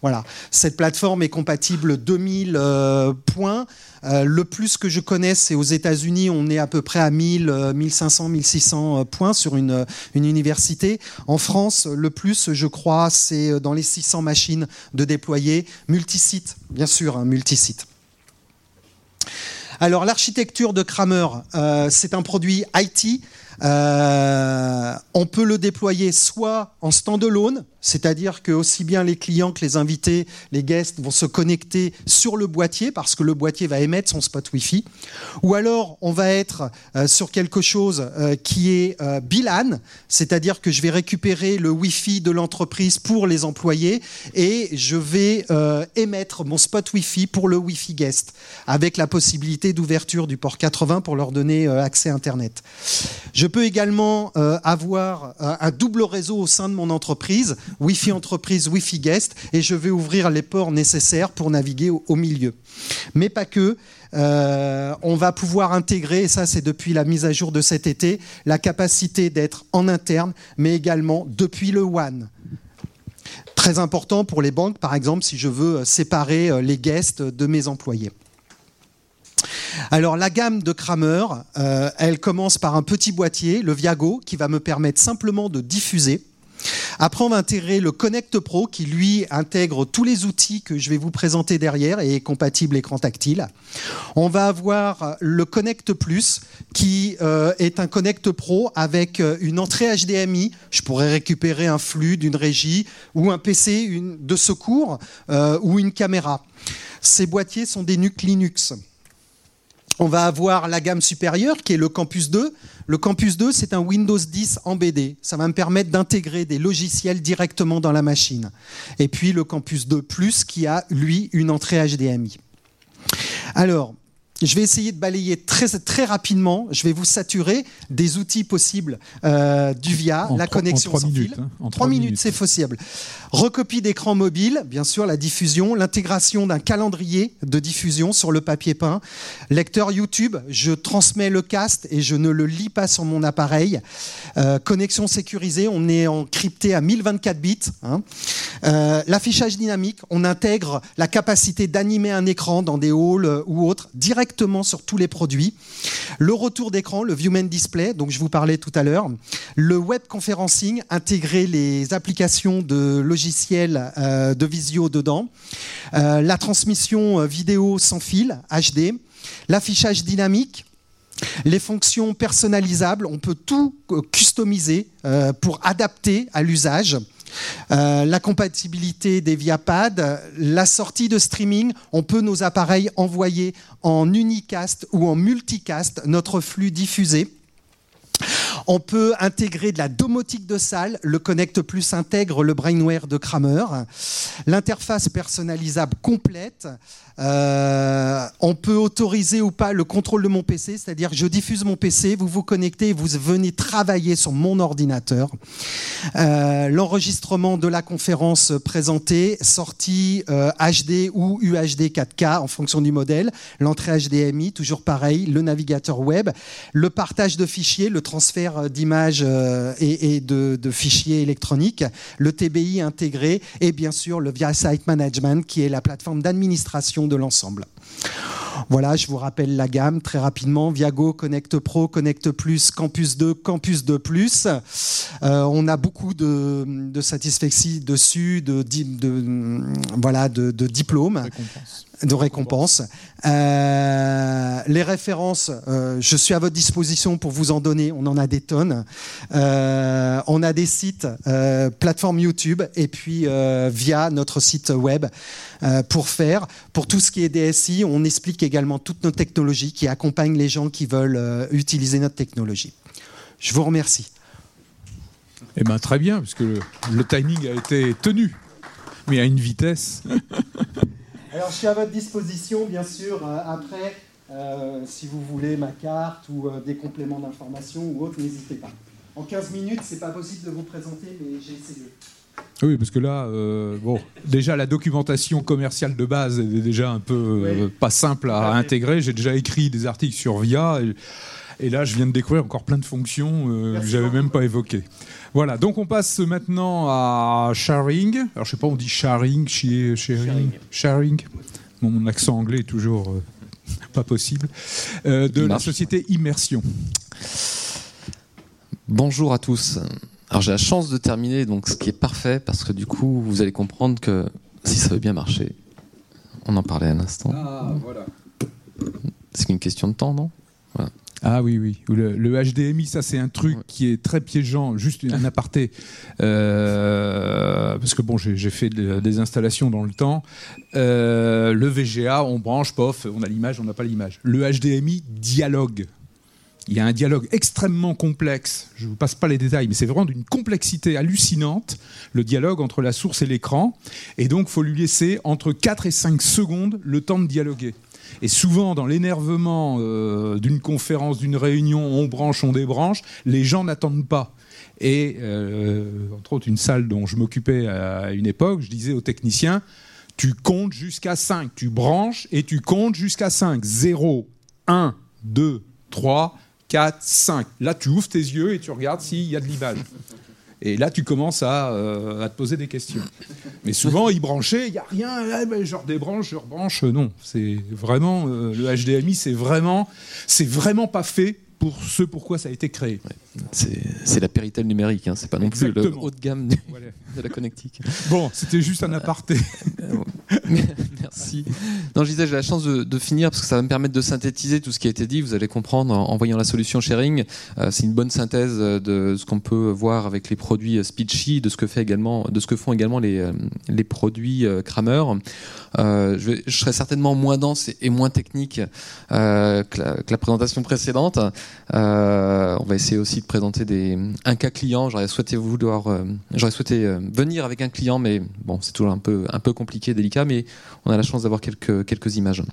Speaker 4: Voilà. Cette plateforme est compatible 2000 euh, points. Euh, le plus que je connaisse, c'est aux États-Unis, on est à peu près à 1000, 1500, 1600 points sur une, université. En France, le plus, je crois, c'est dans les 600 machines de déployer. Multisite, bien sûr, hein, multisite. Alors l'architecture de Kramer, euh, c'est un produit IT euh, on peut le déployer soit en standalone, c'est-à-dire que aussi bien les clients que les invités, les guests vont se connecter sur le boîtier parce que le boîtier va émettre son spot Wi-Fi, ou alors on va être euh, sur quelque chose euh, qui est bilan, c'est-à-dire que je vais récupérer le Wi-Fi de l'entreprise pour les employés et je vais émettre mon spot Wi-Fi pour le Wi-Fi guest avec la possibilité d'ouverture du port 80 pour leur donner accès Internet. Je peux également euh, avoir euh, un double réseau au sein de mon entreprise, Wi-Fi entreprise, Wi-Fi guest, et je vais ouvrir les ports nécessaires pour naviguer au, milieu. Mais pas que. Euh, on va pouvoir intégrer, et ça c'est depuis la mise à jour de cet été, la capacité d'être en interne, mais également depuis le WAN très important pour les banques, par exemple, si je veux séparer les guests de mes employés. Alors la gamme de Kramer, euh, elle commence par un petit boîtier, le Viago, qui va me permettre simplement de diffuser. Après, on va intégrer le Connect Pro qui, lui, intègre tous les outils que je vais vous présenter derrière et est compatible écran tactile. On va avoir le Connect Plus qui euh, est un Connect Pro avec euh, une entrée HDMI. Je pourrais récupérer un flux d'une régie ou un PC de secours euh, ou une caméra. Ces boîtiers sont des NUC Linux. On va avoir la gamme supérieure qui est le Campus 2. Le Campus 2, c'est un Windows 10 en BD. Ça va me permettre d'intégrer des logiciels directement dans la machine. Et puis le Campus 2 Plus qui a, lui, une entrée HDMI. Alors, je vais essayer de balayer très, très rapidement. Je vais vous saturer des outils possibles euh, du VIA, la connexion
Speaker 1: en
Speaker 4: sans
Speaker 1: minutes,
Speaker 4: fil.
Speaker 1: hein, en trois
Speaker 4: minutes,
Speaker 1: minutes.
Speaker 4: c'est possible. Recopie d'écran mobile, bien sûr, la diffusion, l'intégration d'un calendrier de diffusion sur le papier peint. Lecteur YouTube, je transmets le cast et je ne le lis pas sur mon appareil. Euh, connexion sécurisée, on est en crypté à 1024 bits. hein. Euh, L'affichage dynamique, on intègre la capacité d'animer un écran dans des halls ou autres directement sur tous les produits. Le retour d'écran, le Viewman Display, donc je vous parlais tout à l'heure. Le web conferencing, intégrer les applications de logiciels euh, de visio dedans. Euh, la transmission euh, vidéo sans fil, HD. L'affichage dynamique. Les fonctions personnalisables, on peut tout customiser pour adapter à l'usage. Euh, la compatibilité des Viapad, la sortie de streaming, on peut nos appareils envoyer en unicast ou en multicast notre flux diffusé. On peut intégrer de la domotique de salle. Le Connect Plus intègre le Brainware de Kramer. L'interface personnalisable complète. Euh, on peut autoriser ou pas le contrôle de mon PC, c'est-à-dire je diffuse mon PC, vous vous connectez, vous venez travailler sur mon ordinateur. Euh, L'enregistrement de la conférence présentée, sortie euh, HD ou UHD 4K en fonction du modèle. L'entrée HDMI, toujours pareil. Le navigateur web. Le partage de fichiers, le transfert d'images euh, et, de, fichiers électroniques. Le TBI intégré et bien sûr le VIA Site Management qui est la plateforme d'administration de l'ensemble. Voilà, je vous rappelle la gamme très rapidement. Viago, Connect Pro, Connect Plus, Campus 2, Campus 2 Plus. Euh, on a beaucoup de, de satisfaction dessus, de, voilà, de, diplômes. De récompenses. Euh, les références, euh, je suis à votre disposition pour vous en donner. On en a des tonnes. Euh, on a des sites, plateforme YouTube et puis via notre site web pour faire. Pour tout ce qui est DSI, on explique également toutes nos technologies qui accompagnent les gens qui veulent utiliser notre technologie. Je vous remercie.
Speaker 1: Eh ben très bien, puisque le, le timing a été tenu, mais à une vitesse.
Speaker 4: Alors, je suis à votre disposition, bien sûr, euh, après, euh, si vous voulez ma carte ou euh, des compléments d'information ou autre, n'hésitez pas. En 15 minutes, c'est pas possible de vous présenter, mais j'ai essayé.
Speaker 1: Oui, parce que là, bon, déjà la documentation commerciale de base est déjà un peu
Speaker 4: Oui.
Speaker 1: pas simple à, intégrer. J'ai déjà écrit des articles sur VIA. Et, et là, je viens de découvrir encore plein de fonctions euh, que j'avais même pas évoquées. Voilà, donc on passe maintenant à sharing. Alors je sais pas, on dit sharing, sharing, sharing. Bon, mon accent anglais est toujours euh, pas possible. Euh, de la société Immersion.
Speaker 5: Bonjour à tous. Alors j'ai la chance de terminer, donc ce qui est parfait, parce que du coup, vous allez comprendre que si ça veut bien marcher, on en parlait à l'instant.
Speaker 1: Ah, voilà.
Speaker 5: C'est qu'une question de temps, non?
Speaker 1: Ah oui, oui. Ou Le, le HDMI, ça c'est un truc
Speaker 5: Ouais.
Speaker 1: qui est très piégeant. Juste un aparté. Euh, parce que bon, j'ai j'ai fait de- des installations dans le temps. Euh, le VGA, on branche, pof, on a l'image, on n'a pas l'image. Le HDMI, dialogue. Il y a un dialogue extrêmement complexe. Je ne vous passe pas les détails, mais c'est vraiment d'une complexité hallucinante, le dialogue entre la source et l'écran. Et donc, il faut lui laisser entre 4 et 5 secondes le temps de dialoguer. Et souvent, dans l'énervement euh, d'une conférence, d'une réunion, on branche, on débranche, les gens n'attendent pas. Et, euh, entre autres, une salle dont je m'occupais à une époque, je disais aux techniciens, tu comptes jusqu'à 5, tu branches et tu comptes jusqu'à 5. 0, 1, 2, 3, 4, 5. Là, tu ouvres tes yeux et tu regardes s'il y a de l'image. Et là, tu commences à, euh, à te poser des questions. Mais souvent, il branchait, il n'y a rien, ah, ben, je redébranche, je rebranche. Non, c'est vraiment, euh, le HDMI, c'est vraiment, c'est vraiment pas fait pour ce pourquoi ça a été créé.
Speaker 5: C'est la Péritel numérique, hein. c'est pas non plus le haut de gamme de la connectique.
Speaker 1: Bon, c'était juste un aparté.
Speaker 5: Merci. Non, je disais, j'ai la chance de, finir parce que ça va me permettre de synthétiser tout ce qui a été dit. Vous allez comprendre en, voyant la solution sharing. Euh, c'est une bonne synthèse de ce qu'on peut voir avec les produits Speechy, de ce que fait également, de ce que font également les, euh, les produits euh, Kramer. Euh, je, je, serai certainement moins dense et, moins technique euh, que, la, que, la, présentation précédente. Euh, on va essayer aussi de présenter un cas client. J'aurais souhaité vouloir, j'aurais souhaité venir avec un client, mais bon, c'est toujours un peu, compliqué, délicat, mais on a la chance d'avoir quelques, images.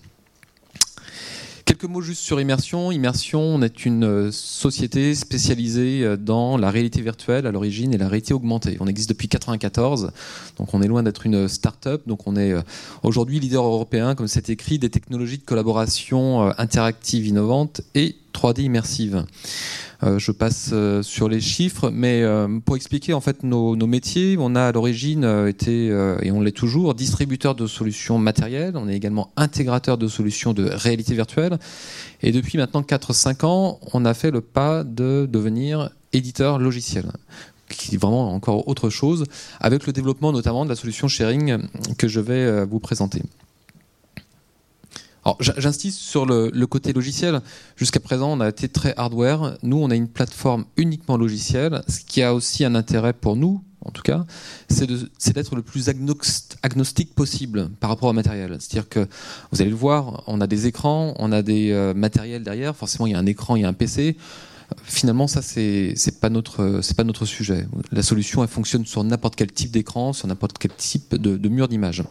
Speaker 5: Quelques mots juste sur Immersion. Immersion, on est une euh, société spécialisée euh, dans la réalité virtuelle à l'origine et la réalité augmentée. On existe depuis 1994, donc on est loin d'être une start-up. Donc on est euh, aujourd'hui leader européen, comme c'est écrit, des technologies de collaboration interactive innovantes et 3D immersive. Euh, je passe euh, sur les chiffres, mais euh, pour expliquer en fait nos, métiers, on a à l'origine été et on l'est toujours distributeur de solutions matérielles. On est également intégrateur de solutions de réalité virtuelle. Et depuis maintenant 4-5 ans, on a fait le pas de devenir éditeur logiciel qui est vraiment encore autre chose, avec le développement notamment de la solution sharing que je vais vous présenter. Alors, j'insiste sur le, côté logiciel. Jusqu'à présent, on a été très hardware. Nous, on a une plateforme uniquement logicielle. Ce qui a aussi un intérêt pour nous, en tout cas, c'est d'être le plus agnostique possible par rapport au matériel. C'est-à-dire que, vous allez le voir, on a des écrans, on a des euh, matériels derrière. Forcément, il y a un écran, il y a un PC. Finalement, ça, c'est pas notre, pas notre sujet. La solution, elle fonctionne sur n'importe quel type d'écran, sur n'importe quel type de, de mur d'image.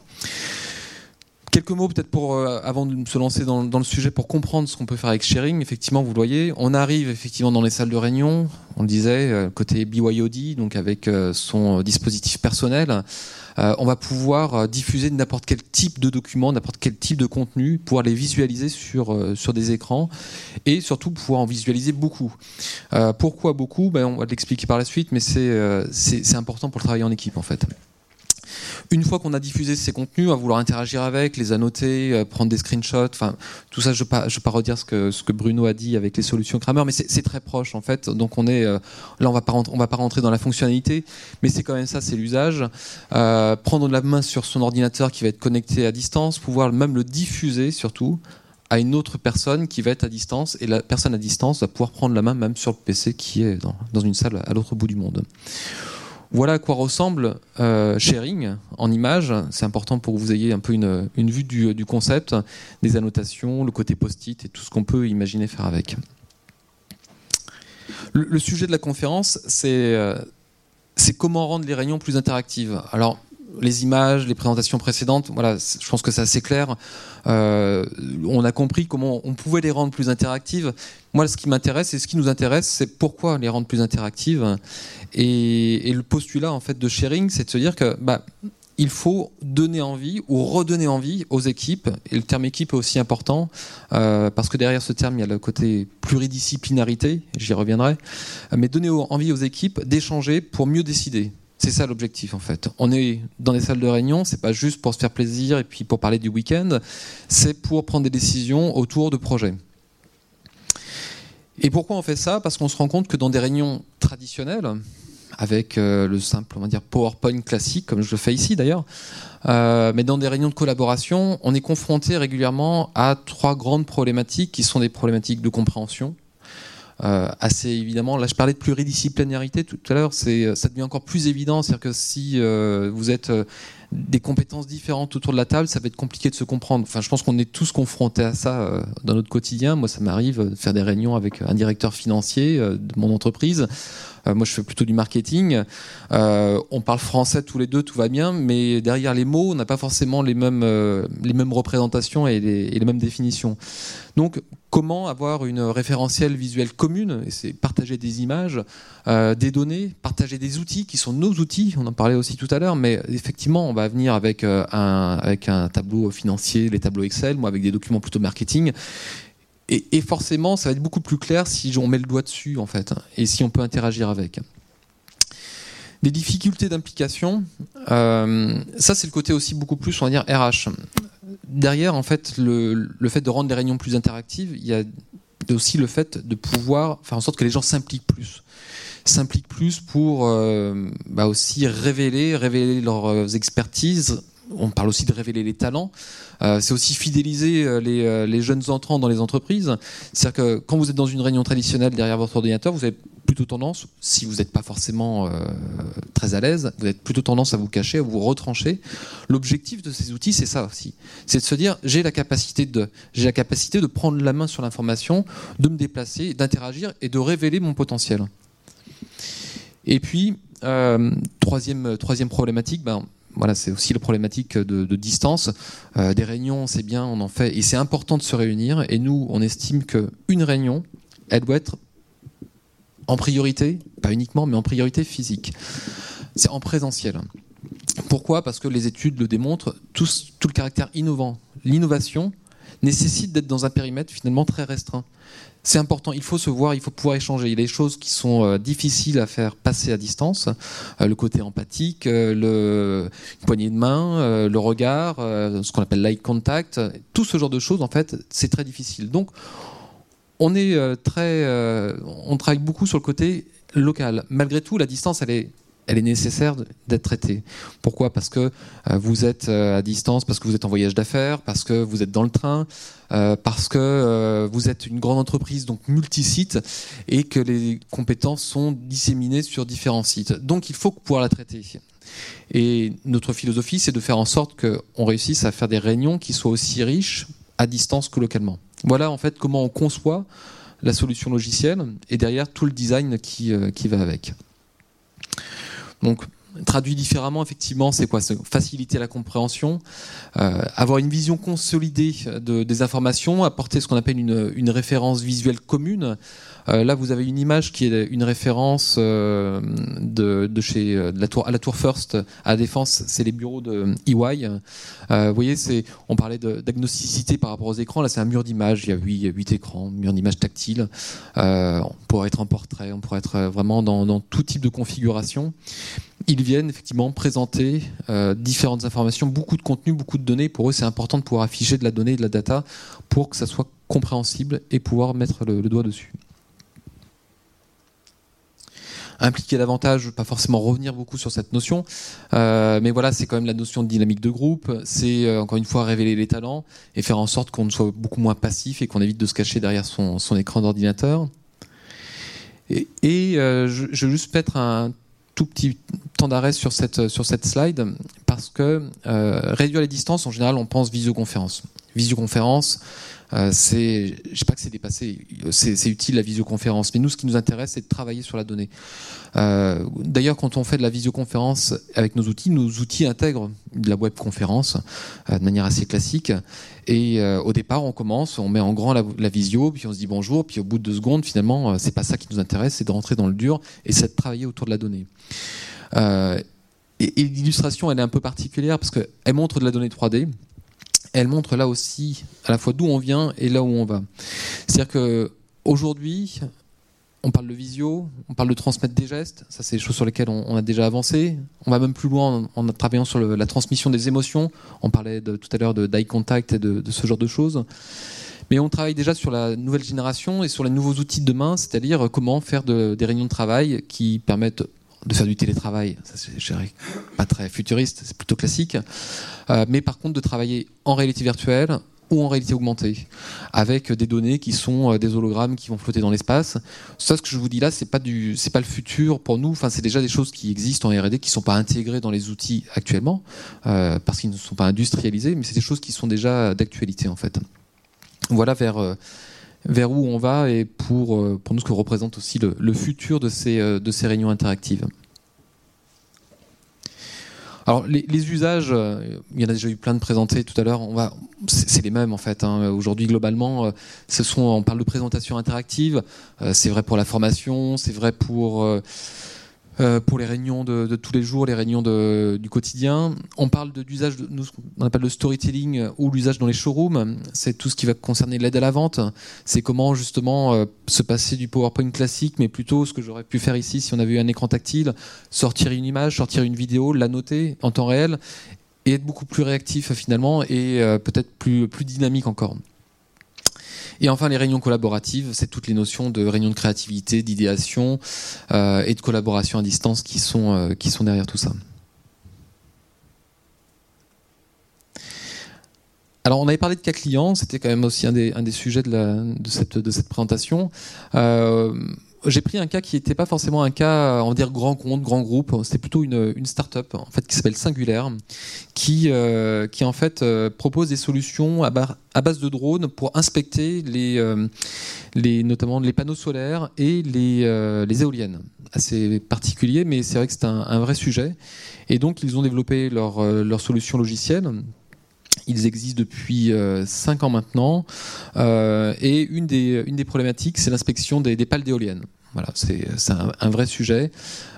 Speaker 5: Quelques mots peut-être pour euh, avant de se lancer dans, le sujet pour comprendre ce qu'on peut faire avec sharing. Effectivement, vous le voyez, on arrive effectivement dans les salles de réunion. On le disait euh, côté BYOD, donc avec euh, son dispositif personnel, on va pouvoir diffuser n'importe quel type de document, n'importe quel type de contenu, pouvoir les visualiser sur sur des écrans et surtout pouvoir en visualiser beaucoup. pourquoi beaucoup? Ben, on va l'expliquer par la suite, mais c'est c'est important pour le travail en équipe en fait. Une fois qu'on a diffusé ces contenus, à vouloir interagir avec, les annoter, euh, prendre des screenshots, enfin tout ça, je ne vais, pas redire ce que, Bruno a dit avec les solutions Kramer, mais c'est très proche en fait. Donc on est euh, là, on va pas on va pas rentrer dans la fonctionnalité, mais c'est quand même ça, c'est l'usage. Euh, prendre la main sur son ordinateur qui va être connecté à distance, pouvoir même le diffuser surtout à une autre personne qui va être à distance et la personne à distance va pouvoir prendre la main même sur le PC qui est dans une salle à l'autre bout du monde. Voilà à quoi ressemble euh, Sharing en image. C'est important pour que vous ayez un peu une, vue du, concept, des annotations, le côté post-it et tout ce qu'on peut imaginer faire avec. Le, sujet de la conférence, euh, c'est comment rendre les réunions plus interactives. Alors, les images, les présentations précédentes, voilà, je pense que c'est assez clair. Euh, on a compris comment on pouvait les rendre plus interactives. Moi, ce qui m'intéresse et ce qui nous intéresse, c'est pourquoi les rendre plus interactives. Et, le postulat en fait de sharing, c'est de se dire que bah, il faut donner envie ou redonner envie aux équipes. Et le terme équipe est aussi important euh, parce que derrière ce terme, il y a le côté pluridisciplinarité. J'y reviendrai. Mais donner envie aux équipes d'échanger pour mieux décider c'est ça l'objectif en fait. On est dans des salles de réunion, c'est pas juste pour se faire plaisir et puis pour parler du week-end, c'est pour prendre des décisions autour de projets. Et pourquoi on fait ça? Parce qu'on se rend compte que dans des réunions traditionnelles, avec euh, le simple on PowerPoint classique, comme je le fais ici d'ailleurs, euh, mais dans des réunions de collaboration, on est confronté régulièrement à trois grandes problématiques qui sont des problématiques de compréhension, assez évidemment. Là, je parlais de pluridisciplinarité tout à l'heure. C'est, ça devient encore plus évident, c'est-à-dire que si euh, vous êtes euh, des compétences différentes autour de la table, ça va être compliqué de se comprendre. Enfin, je pense qu'on est tous confrontés à ça dans notre quotidien. Moi, ça m'arrive de faire des réunions avec un directeur financier de mon entreprise. moi, je fais plutôt du marketing. on parle français tous les deux, tout va bien, mais derrière les mots, on n'a pas forcément les mêmes, les mêmes représentations et les, et les mêmes définitions. Donc, comment avoir une référentielle visuelle commune, et c'est partager des images, euh, des données, partager des outils qui sont nos outils, on en parlait aussi tout à l'heure, mais effectivement, on va venir avec, euh, un, tableau financier, les tableaux Excel, moi avec des documents plutôt marketing. Et, forcément, ça va être beaucoup plus clair si on met le doigt dessus, en fait, et si on peut interagir avec. Des difficultés d'implication, euh, ça c'est le côté aussi beaucoup plus, on va dire, RH derrière, en fait, le, fait de rendre les réunions plus interactives, il y a aussi le fait de pouvoir faire en sorte que les gens s'impliquent plus s'impliquent plus pour bah aussi révéler, révéler leurs expertises, on parle aussi de révéler les talents. Euh, c'est aussi fidéliser euh, euh, les, jeunes entrants dans les entreprises. C'est-à-dire que quand vous êtes dans une réunion traditionnelle derrière votre ordinateur, vous avez plutôt tendance, si vous n'êtes pas forcément très à l'aise, vous avez plutôt tendance à vous cacher, à vous retrancher. L'objectif de ces outils, c'est ça aussi. C'est de se dire, j'ai la capacité de, prendre la main sur l'information, de me déplacer, d'interagir et de révéler mon potentiel. Et puis, troisième, troisième problématique, ben, voilà, c'est aussi la problématique de, distance. Euh, des réunions, c'est bien, on en fait, et c'est important de se réunir. Et nous, on estime qu'une réunion, elle doit être en priorité, pas uniquement, mais en priorité physique. C'est en présentiel. Pourquoi? Parce que les études le démontrent, tout, le caractère innovant, l'innovation nécessite d'être dans un périmètre finalement très restreint c'est important, il faut se voir, il faut pouvoir échanger. Il y a des choses qui sont euh, difficiles à faire passer à distance, euh, le côté empathique, euh, le, une poignée de main, le regard, ce qu'on appelle l'eye contact, tout ce genre de choses, en fait, c'est très difficile. Donc, on est très, on travaille beaucoup sur le côté local. Malgré tout, la distance, elle est est nécessaire d'être traitée. Pourquoi? Parce que euh, vous êtes euh, à distance, parce que vous êtes en voyage d'affaires, parce que vous êtes dans le train, euh, parce que vous êtes une grande entreprise, donc multisite, et que les compétences sont disséminées sur différents sites. Donc il faut pouvoir la traiter. Et notre philosophie, c'est de faire en sorte qu'on réussisse à faire des réunions qui soient aussi riches à distance que localement. Voilà en fait comment on conçoit la solution logicielle et derrière tout le design qui, qui va avec. Donc, traduit différemment, effectivement, c'est quoi? Faciliter la compréhension, euh, avoir une vision consolidée de, des informations, apporter ce qu'on appelle une, référence visuelle commune. Euh, là, vous avez une image qui est une référence euh, de, chez de la tour à la tour First à la Défense. C'est les bureaux de EY. vous voyez, on parlait d'agnosticité par rapport aux écrans. Là, c'est un mur d'image. Il y a huit, huit écrans, mur d'image tactile. on pourrait être en portrait, on pourrait être vraiment dans, tout type de configuration ils viennent effectivement présenter euh, différentes informations, beaucoup de contenu, beaucoup de données. Pour eux, c'est important de pouvoir afficher de la donnée de la data pour que ça soit compréhensible et pouvoir mettre le, doigt dessus. Impliquer davantage, pas forcément revenir beaucoup sur cette notion, euh, mais voilà, c'est quand même la notion de dynamique de groupe. C'est euh, encore une fois révéler les talents et faire en sorte qu'on soit beaucoup moins passif et qu'on évite de se cacher derrière son, écran d'ordinateur. Et, je, je, veux juste mettre un tout petit temps d'arrêt sur cette, sur cette slide parce que euh, réduire les distances, en général, on pense visioconférence. Visioconférence, euh, je sais pas que c'est dépassé, c'est utile la visioconférence, mais nous, ce qui nous intéresse, c'est de travailler sur la donnée. Euh, D'ailleurs, quand on fait de la visioconférence avec nos outils, nos outils intègrent de la webconférence euh, de manière assez classique. Et euh, au départ, on commence, on met en grand la, visio, puis on se dit bonjour, puis au bout de deux secondes, finalement, c'est pas ça qui nous intéresse, c'est de rentrer dans le dur et c'est de travailler autour de la donnée. et l'illustration, elle est un peu particulière parce qu'elle montre de la donnée 3D elle montre là aussi à la fois d'où on vient et là où on va. C'est-à-dire que aujourd'hui, on parle de visio, on parle de transmettre des gestes, ça c'est des choses sur lesquelles on, a déjà avancé. On va même plus loin en, travaillant sur la transmission des émotions. On parlait tout à l'heure de d'eye contact et de, ce genre de choses. Mais on travaille déjà sur la nouvelle génération et sur les nouveaux outils de demain, c'est-à-dire comment faire des réunions de travail qui permettent de faire du télétravail, ça c'est pas très futuriste, c'est plutôt classique, euh, mais par contre de travailler en réalité virtuelle ou en réalité augmentée, avec des données qui sont euh, des hologrammes qui vont flotter dans l'espace. Ça, ce que je vous dis là, c'est pas du, c'est pas le futur pour nous. Enfin, c'est déjà des choses qui existent en R&D, qui sont pas intégrées dans les outils actuellement, euh, parce qu'ils ne sont pas industrialisés, mais c'est des choses qui sont déjà d'actualité en fait. Voilà vers vers où on va et pour, euh, pour nous ce que représente aussi le, futur de ces, euh, de ces réunions interactives. Alors les, usages, euh, il y en a déjà eu plein de présentés tout à l'heure. On va, c'est les mêmes en fait. Hein. Aujourd'hui globalement, ce sont, on parle de présentation interactive. c'est vrai pour la formation, c'est vrai pour euh, pour les réunions de, tous les jours, les réunions du quotidien. On parle d'usage, de, nous, on appelle le storytelling ou l'usage dans les showrooms. C'est tout ce qui va concerner l'aide à la vente. C'est comment justement euh, se passer du PowerPoint classique, mais plutôt ce que j'aurais pu faire ici si on avait eu un écran tactile, sortir une image, sortir une vidéo, la noter en temps réel et être beaucoup plus réactif finalement et euh, peut-être plus, plus dynamique encore. Et enfin, les réunions collaboratives, c'est toutes les notions de réunions de créativité, d'idéation euh, et de collaboration à distance qui sont, euh, qui sont derrière tout ça. Alors, on avait parlé de cas clients, c'était quand même aussi un des, sujets de, cette, de cette présentation. Euh, j'ai pris un cas qui n'était pas forcément un cas, on va dire grand compte, grand groupe. C'était plutôt une, une start-up en fait qui s'appelle Singulaire, qui euh, qui en fait euh, propose des solutions à, base de drones pour inspecter les, euh, les notamment les panneaux solaires et les, euh, les éoliennes. Assez particulier, mais c'est vrai que c'est un, un, vrai sujet. Et donc ils ont développé leur leur solution logicielle ils existent depuis 5 euh, ans maintenant. Euh, et une des, une des problématiques, c'est l'inspection des, des pales d'éoliennes. Voilà, c'est un, un, vrai sujet.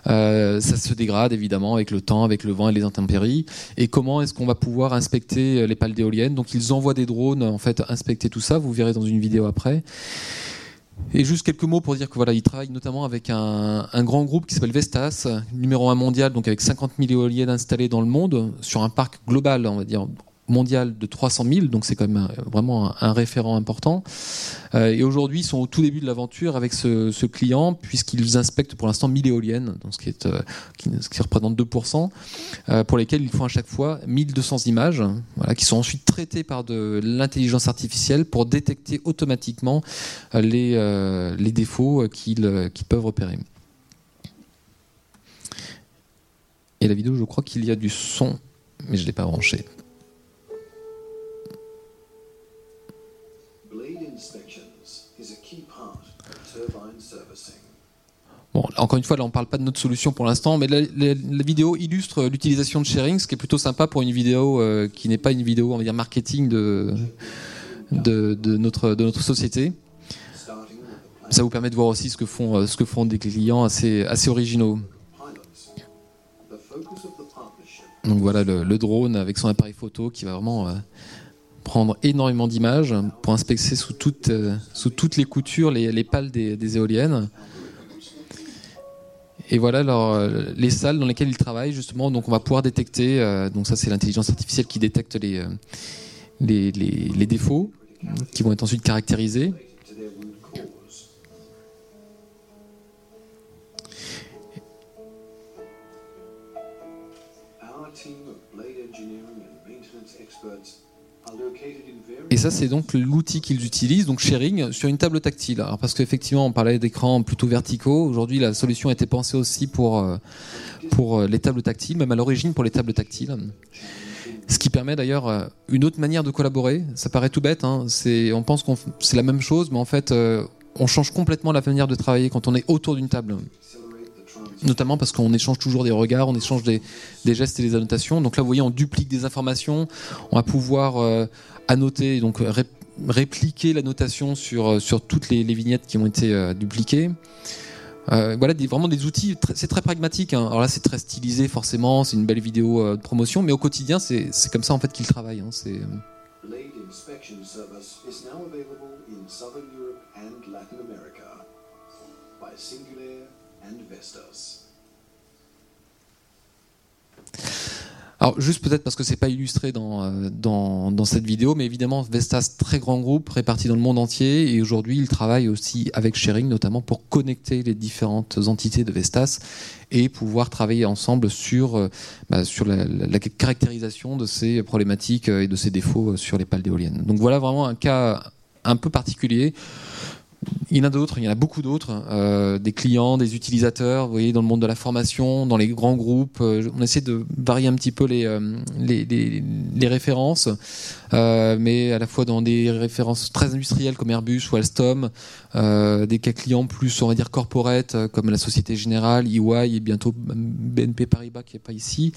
Speaker 5: Euh, ça se dégrade évidemment avec le temps, avec le vent et les intempéries. Et comment est-ce qu'on va pouvoir inspecter les pales d'éoliennes? Donc ils envoient des drones en fait inspecter tout ça. Vous verrez dans une vidéo après. Et juste quelques mots pour dire que voilà, ils travaillent notamment avec un, un grand groupe qui s'appelle Vestas, numéro 1 mondial, donc avec 50 000 éoliennes installées dans le monde sur un parc global, on va dire mondial de 300 000, donc c'est quand même vraiment un, référent important. Euh, et aujourd'hui, ils sont au tout début de l'aventure avec ce, client, puisqu'ils inspectent pour l'instant 1000 éoliennes, donc ce, qui euh, représente 2%, euh, pour lesquels ils font à chaque fois 1200 images, voilà, qui sont ensuite traitées par de l'intelligence artificielle pour détecter automatiquement les, défauts qu'ils peuvent repérer. Et la vidéo, je crois qu'il y a du son, mais je ne l'ai pas branché. Encore une fois, là, on ne parle pas de notre solution pour l'instant, mais la, vidéo illustre l'utilisation de sharing, ce qui est plutôt sympa pour une vidéo euh, qui n'est pas une vidéo, on va dire, marketing de, notre, société. Ça vous permet de voir aussi ce que font, euh, ce que font des clients assez, originaux. Donc voilà le, drone avec son appareil photo qui va vraiment euh, prendre énormément d'images pour inspecter sous, toute, euh, sous toutes les coutures les, les pales des éoliennes. Et voilà euh, les salles dans lesquelles ils travaillent justement. Donc on va pouvoir détecter. Euh, donc ça c'est l'intelligence artificielle qui détecte les, euh, les, les, les, défauts qui vont être ensuite caractérisés. Et ça, c'est donc l'outil qu'ils utilisent, donc sharing, sur une table tactile. Alors, parce qu'effectivement, on parlait d'écrans plutôt verticaux. Aujourd'hui, la solution a été pensée aussi pour, euh, pour euh, les tables tactiles, même à l'origine pour les tables tactiles. Ce qui permet d'ailleurs euh, une autre manière de collaborer. Ça paraît tout bête, hein. on pense que c'est la même chose, mais en fait, on change complètement la manière de travailler quand on est autour d'une table notamment parce qu'on échange toujours des regards, on échange des, gestes et des annotations. Donc là, vous voyez, on duplique des informations, on va pouvoir annoter, donc ré répliquer la notation sur, euh, sur toutes les, vignettes qui ont été euh, dupliquées. Euh, voilà, des, vraiment des outils, c'est très pragmatique. Hein. Alors là, c'est très stylisé, forcément, c'est une belle vidéo euh, de promotion, mais au quotidien, c'est comme ça en fait qu'ils travaillent. Hein. C'est Alors juste peut-être parce que c'est pas illustré dans, euh, dans, dans, cette vidéo, mais évidemment Vestas, très grand groupe réparti dans le monde entier, et aujourd'hui il travaille aussi avec Sharing, notamment pour connecter les différentes entités de Vestas et pouvoir travailler ensemble sur, euh, bah, sur la, la, la, caractérisation de ces problématiques euh, et de ces défauts sur les pales d'éoliennes. Donc voilà vraiment un cas un peu particulier. Il y en a d'autres, il y en a beaucoup d'autres, euh, des clients, des utilisateurs, vous voyez, dans le monde de la formation, dans les grands groupes. Euh, on essaie de varier un petit peu les, euh, références, mais à la fois dans des références très industrielles comme Airbus ou Alstom, des cas clients plus, on va dire, corporate, comme la Société Générale, EY et bientôt BNP Paribas qui n'est pas ici,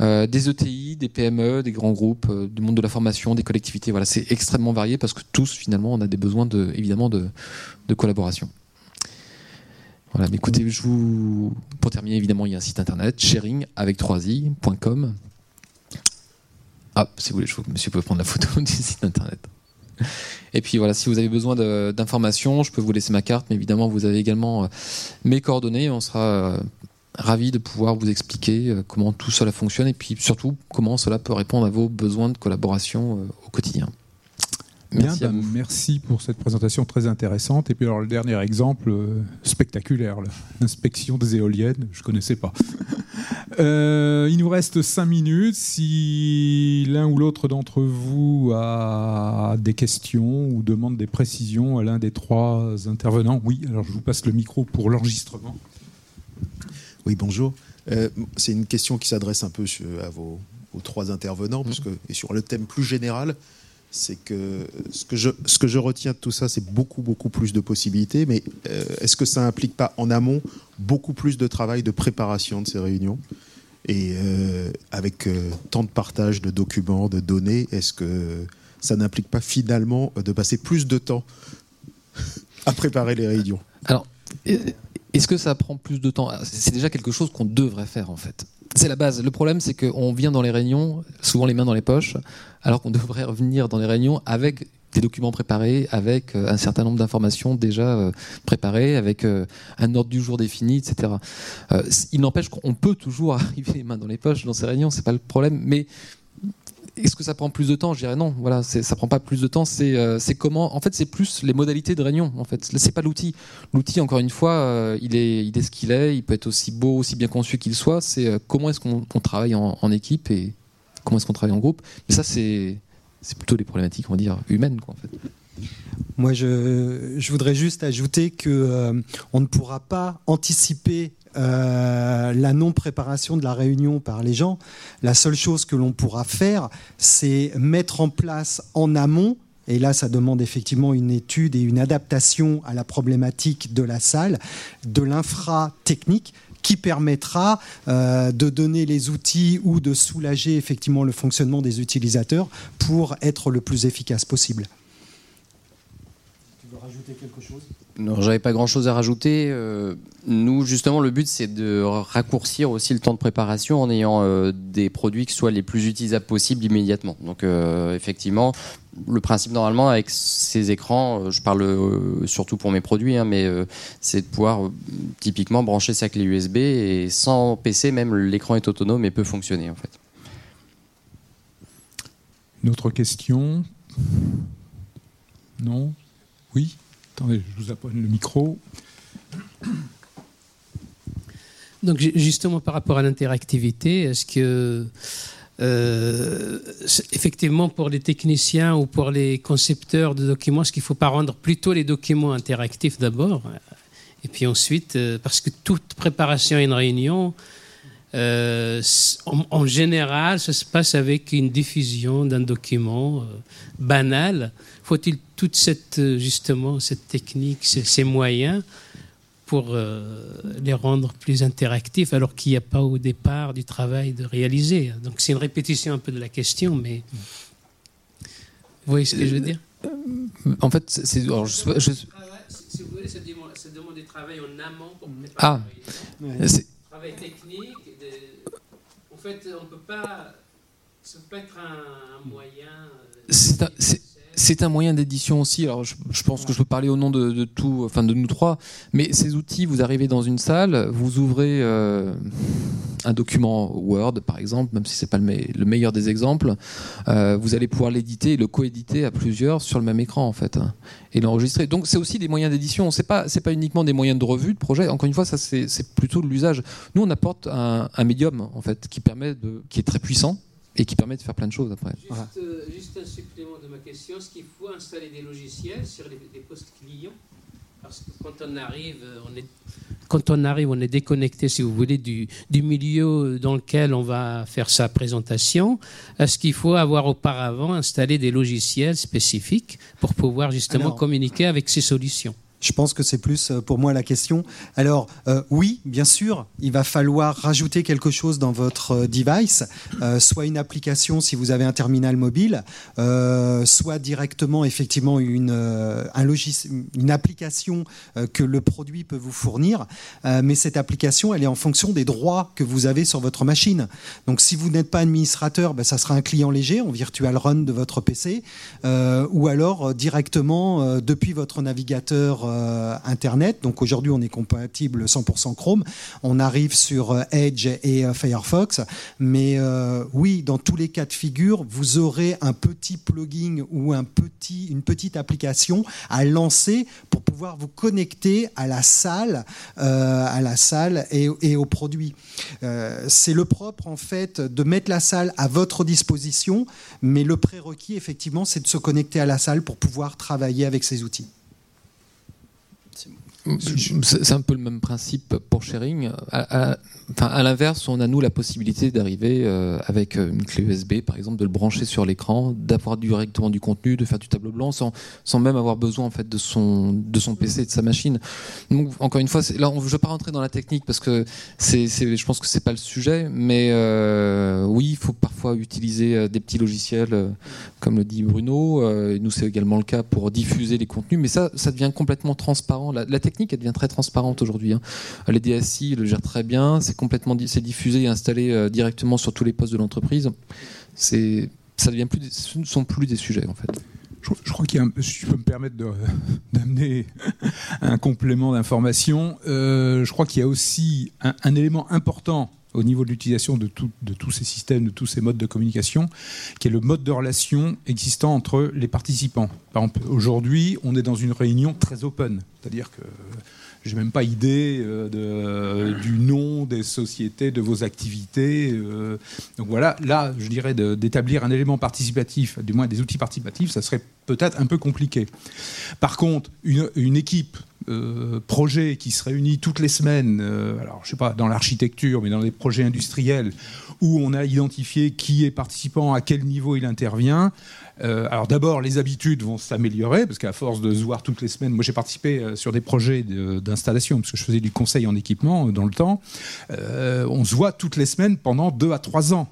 Speaker 5: des ETI, des PME, des grands groupes, du monde de la formation, des collectivités. Voilà, c'est extrêmement varié parce que tous, finalement, on a des besoins de, évidemment de de collaboration. Voilà, écoutez, vous, pour terminer, évidemment, il y a un site internet, sharing avec 3i.com. Ah, si vous voulez, je, monsieur peut prendre la photo du site internet. Et puis voilà, si vous avez besoin d'informations, je peux vous laisser ma carte, mais évidemment, vous avez également euh, mes coordonnées. On sera euh, ravis de pouvoir vous expliquer euh, comment tout cela fonctionne et puis surtout comment cela peut répondre à vos besoins de collaboration au quotidien.
Speaker 1: Bien, bah, merci, pour cette présentation très intéressante. Et puis alors le dernier exemple euh, spectaculaire, l'inspection des éoliennes, je ne connaissais pas. Euh, il nous reste cinq minutes. Si l'un ou l'autre d'entre vous a des questions ou demande des précisions à l'un des trois intervenants, oui, alors je vous passe le micro pour l'enregistrement.
Speaker 6: Oui, bonjour. Euh, c'est une question qui s'adresse un peu à vos, aux trois intervenants, parce que, et sur le thème plus général, c'est que ce que, je, retiens de tout ça, c'est beaucoup, beaucoup plus de possibilités, mais euh, est-ce que ça n'implique pas en amont beaucoup plus de travail de préparation de ces réunions? Et euh, avec euh, tant de partage de documents, de données, est-ce que ça n'implique pas finalement de passer plus de temps à préparer les réunions?
Speaker 5: Alors, est-ce que ça prend plus de temps? C'est déjà quelque chose qu'on devrait faire en fait. C'est la base. Le problème, c'est qu'on vient dans les réunions, souvent les mains dans les poches, alors qu'on devrait revenir dans les réunions avec des documents préparés, avec euh, un certain nombre d'informations déjà euh, préparées, avec euh, un ordre du jour défini, etc. Il n'empêche qu'on peut toujours arriver les mains dans les poches dans ces réunions, c'est pas le problème, mais est-ce que ça prend plus de temps? Je dirais non. Voilà, ça prend pas plus de temps. Euh, c'est comment En fait, c'est plus les modalités de réunion. En fait, c'est pas l'outil. L'outil, encore une fois, euh, il est, ce qu'il est. Il peut être aussi beau, aussi bien conçu qu'il soit. C'est euh, comment est-ce qu'on travaille en, équipe et comment est-ce qu'on travaille en groupe? Mais ça, c'est plutôt des problématiques, on va humaines, quoi, en fait.
Speaker 4: Moi, je, je, voudrais juste ajouter que on ne pourra pas anticiper euh, la non-préparation de la réunion par les gens, la seule chose que l'on pourra faire, c'est mettre en place en amont et là, ça demande effectivement une étude et une adaptation à la problématique de la salle, de l'infra-technique qui permettra euh, de donner les outils ou de soulager effectivement le fonctionnement des utilisateurs pour être le plus efficace possible.
Speaker 2: Tu veux rajouter quelque chose? Non, j'avais pas grand chose à rajouter. Euh, nous, justement, le but, c'est de raccourcir aussi le temps de préparation en ayant euh, des produits qui soient les plus utilisables possibles immédiatement. Donc, euh, effectivement, le principe, normalement, avec ces écrans, je parle surtout pour mes produits, hein, mais c'est de pouvoir typiquement brancher sa clé USB et sans PC, même l'écran est autonome et peut fonctionner, en fait.
Speaker 1: Une autre question? Non? Oui? Attendez, je vous apprends le micro.
Speaker 7: Donc justement par rapport à l'interactivité, est-ce que euh, effectivement pour les techniciens ou pour les concepteurs de documents, est-ce qu'il ne faut pas rendre plutôt les documents interactifs d'abord et puis ensuite, euh, parce que toute préparation à une réunion, euh, en, général, ça se passe avec une diffusion d'un document banal. Faut-il toute cette, euh, justement, cette technique, ces, moyens pour euh, les rendre plus interactifs alors qu'il n'y a pas au départ du travail de réaliser? Donc c'est une répétition un peu de la question, mais vous voyez ce que je veux dire?
Speaker 5: En fait, c'est... Si vous
Speaker 7: voulez, ça demande, du travail en amont pour préparer
Speaker 5: ah,
Speaker 7: travail technique. En fait, on ne peut pas... Ça peut être un, moyen...
Speaker 5: Euh, c'est c'est un moyen d'édition aussi. Alors, je, pense que je peux parler au nom de, tout, enfin de nous trois. Mais ces outils, vous arrivez dans une salle, vous ouvrez euh, un document Word, par exemple, même si c'est pas le, meilleur des exemples, euh, vous allez pouvoir l'éditer et le coéditer à plusieurs sur le même écran, en fait, et l'enregistrer. Donc, c'est aussi des moyens d'édition. C'est pas, c'est pas uniquement des moyens de revue, de projet. Encore une fois, ça, c'est plutôt de l'usage. Nous, on apporte un, un médium, en fait, qui permet de, qui est très puissant et qui permet de faire plein de choses après.
Speaker 7: Euh, juste, un supplément de ma question, est-ce qu'il faut installer des logiciels sur les, postes clients? Parce que quand on arrive, euh, on est, quand on arrive, on est déconnecté, si vous voulez, du, du milieu dans lequel on va faire sa présentation. Est-ce qu'il faut avoir auparavant installé des logiciels spécifiques pour pouvoir justement communiquer avec ces solutions?
Speaker 4: Je pense que c'est plus euh, pour moi la question. Alors euh, oui, bien sûr, il va falloir rajouter quelque chose dans votre euh, device, soit une application si vous avez un terminal mobile, soit directement effectivement une, un une application que le produit peut vous fournir. mais cette application, elle est en fonction des droits que vous avez sur votre machine. Donc si vous n'êtes pas administrateur, ben, ça sera un client léger en virtual run de votre PC, ou alors directement depuis votre navigateur Internet. Donc aujourd'hui, on est compatible 100% Chrome. On arrive sur Edge et Firefox. Mais oui, dans tous les cas de figure, vous aurez un petit plugin ou un petit, une petite application à lancer pour pouvoir vous connecter à la salle, à la salle et, et aux produits. C'est le propre en fait de mettre la salle à votre disposition, mais le prérequis effectivement, c'est de se connecter à la salle pour pouvoir travailler avec ces outils.
Speaker 5: C'est un peu le même principe pour sharing. À, l'inverse, on a nous la possibilité d'arriver euh, avec une clé USB, par exemple, de le brancher sur l'écran, d'avoir directement du contenu, de faire du tableau blanc, sans, sans même avoir besoin en fait de son de son PC, de sa machine. Donc encore une fois, je ne vais pas rentrer dans la technique parce que c'est, je pense que c'est pas le sujet, mais euh, oui, il faut parfois utiliser euh, des petits logiciels, comme le dit Bruno. nous, c'est également le cas pour diffuser les contenus, mais ça, ça devient complètement transparent. Elle devient très transparente aujourd'hui. Hein. Les DSI le gèrent très bien. C'est complètement c'est diffusé et installé euh, directement sur tous les postes de l'entreprise. Ça devient plus, ce ne sont plus des sujets en fait.
Speaker 1: Je, crois qu'il y a, si je peux me permettre d'amener un complément d'information, euh, je crois qu'il y a aussi un, élément important au niveau de l'utilisation de, tous ces systèmes, de tous ces modes de communication, qui est le mode de relation existant entre les participants. Aujourd'hui, on est dans une réunion très open, c'est-à-dire que j'ai même pas idée euh, du nom des sociétés, de vos activités. Euh. donc voilà, là, je dirais d'établir un élément participatif, du moins des outils participatifs, ça serait peut-être un peu compliqué. Par contre, une, équipe euh, projet qui se réunit toutes les semaines, alors je sais pas dans l'architecture, mais dans les projets industriels, où on a identifié qui est participant, à quel niveau il intervient, euh, alors d'abord, les habitudes vont s'améliorer, parce qu'à force de se voir toutes les semaines, moi j'ai participé euh, sur des projets d'installation, parce que je faisais du conseil en équipement euh, dans le temps, on se voit toutes les semaines pendant deux à trois ans.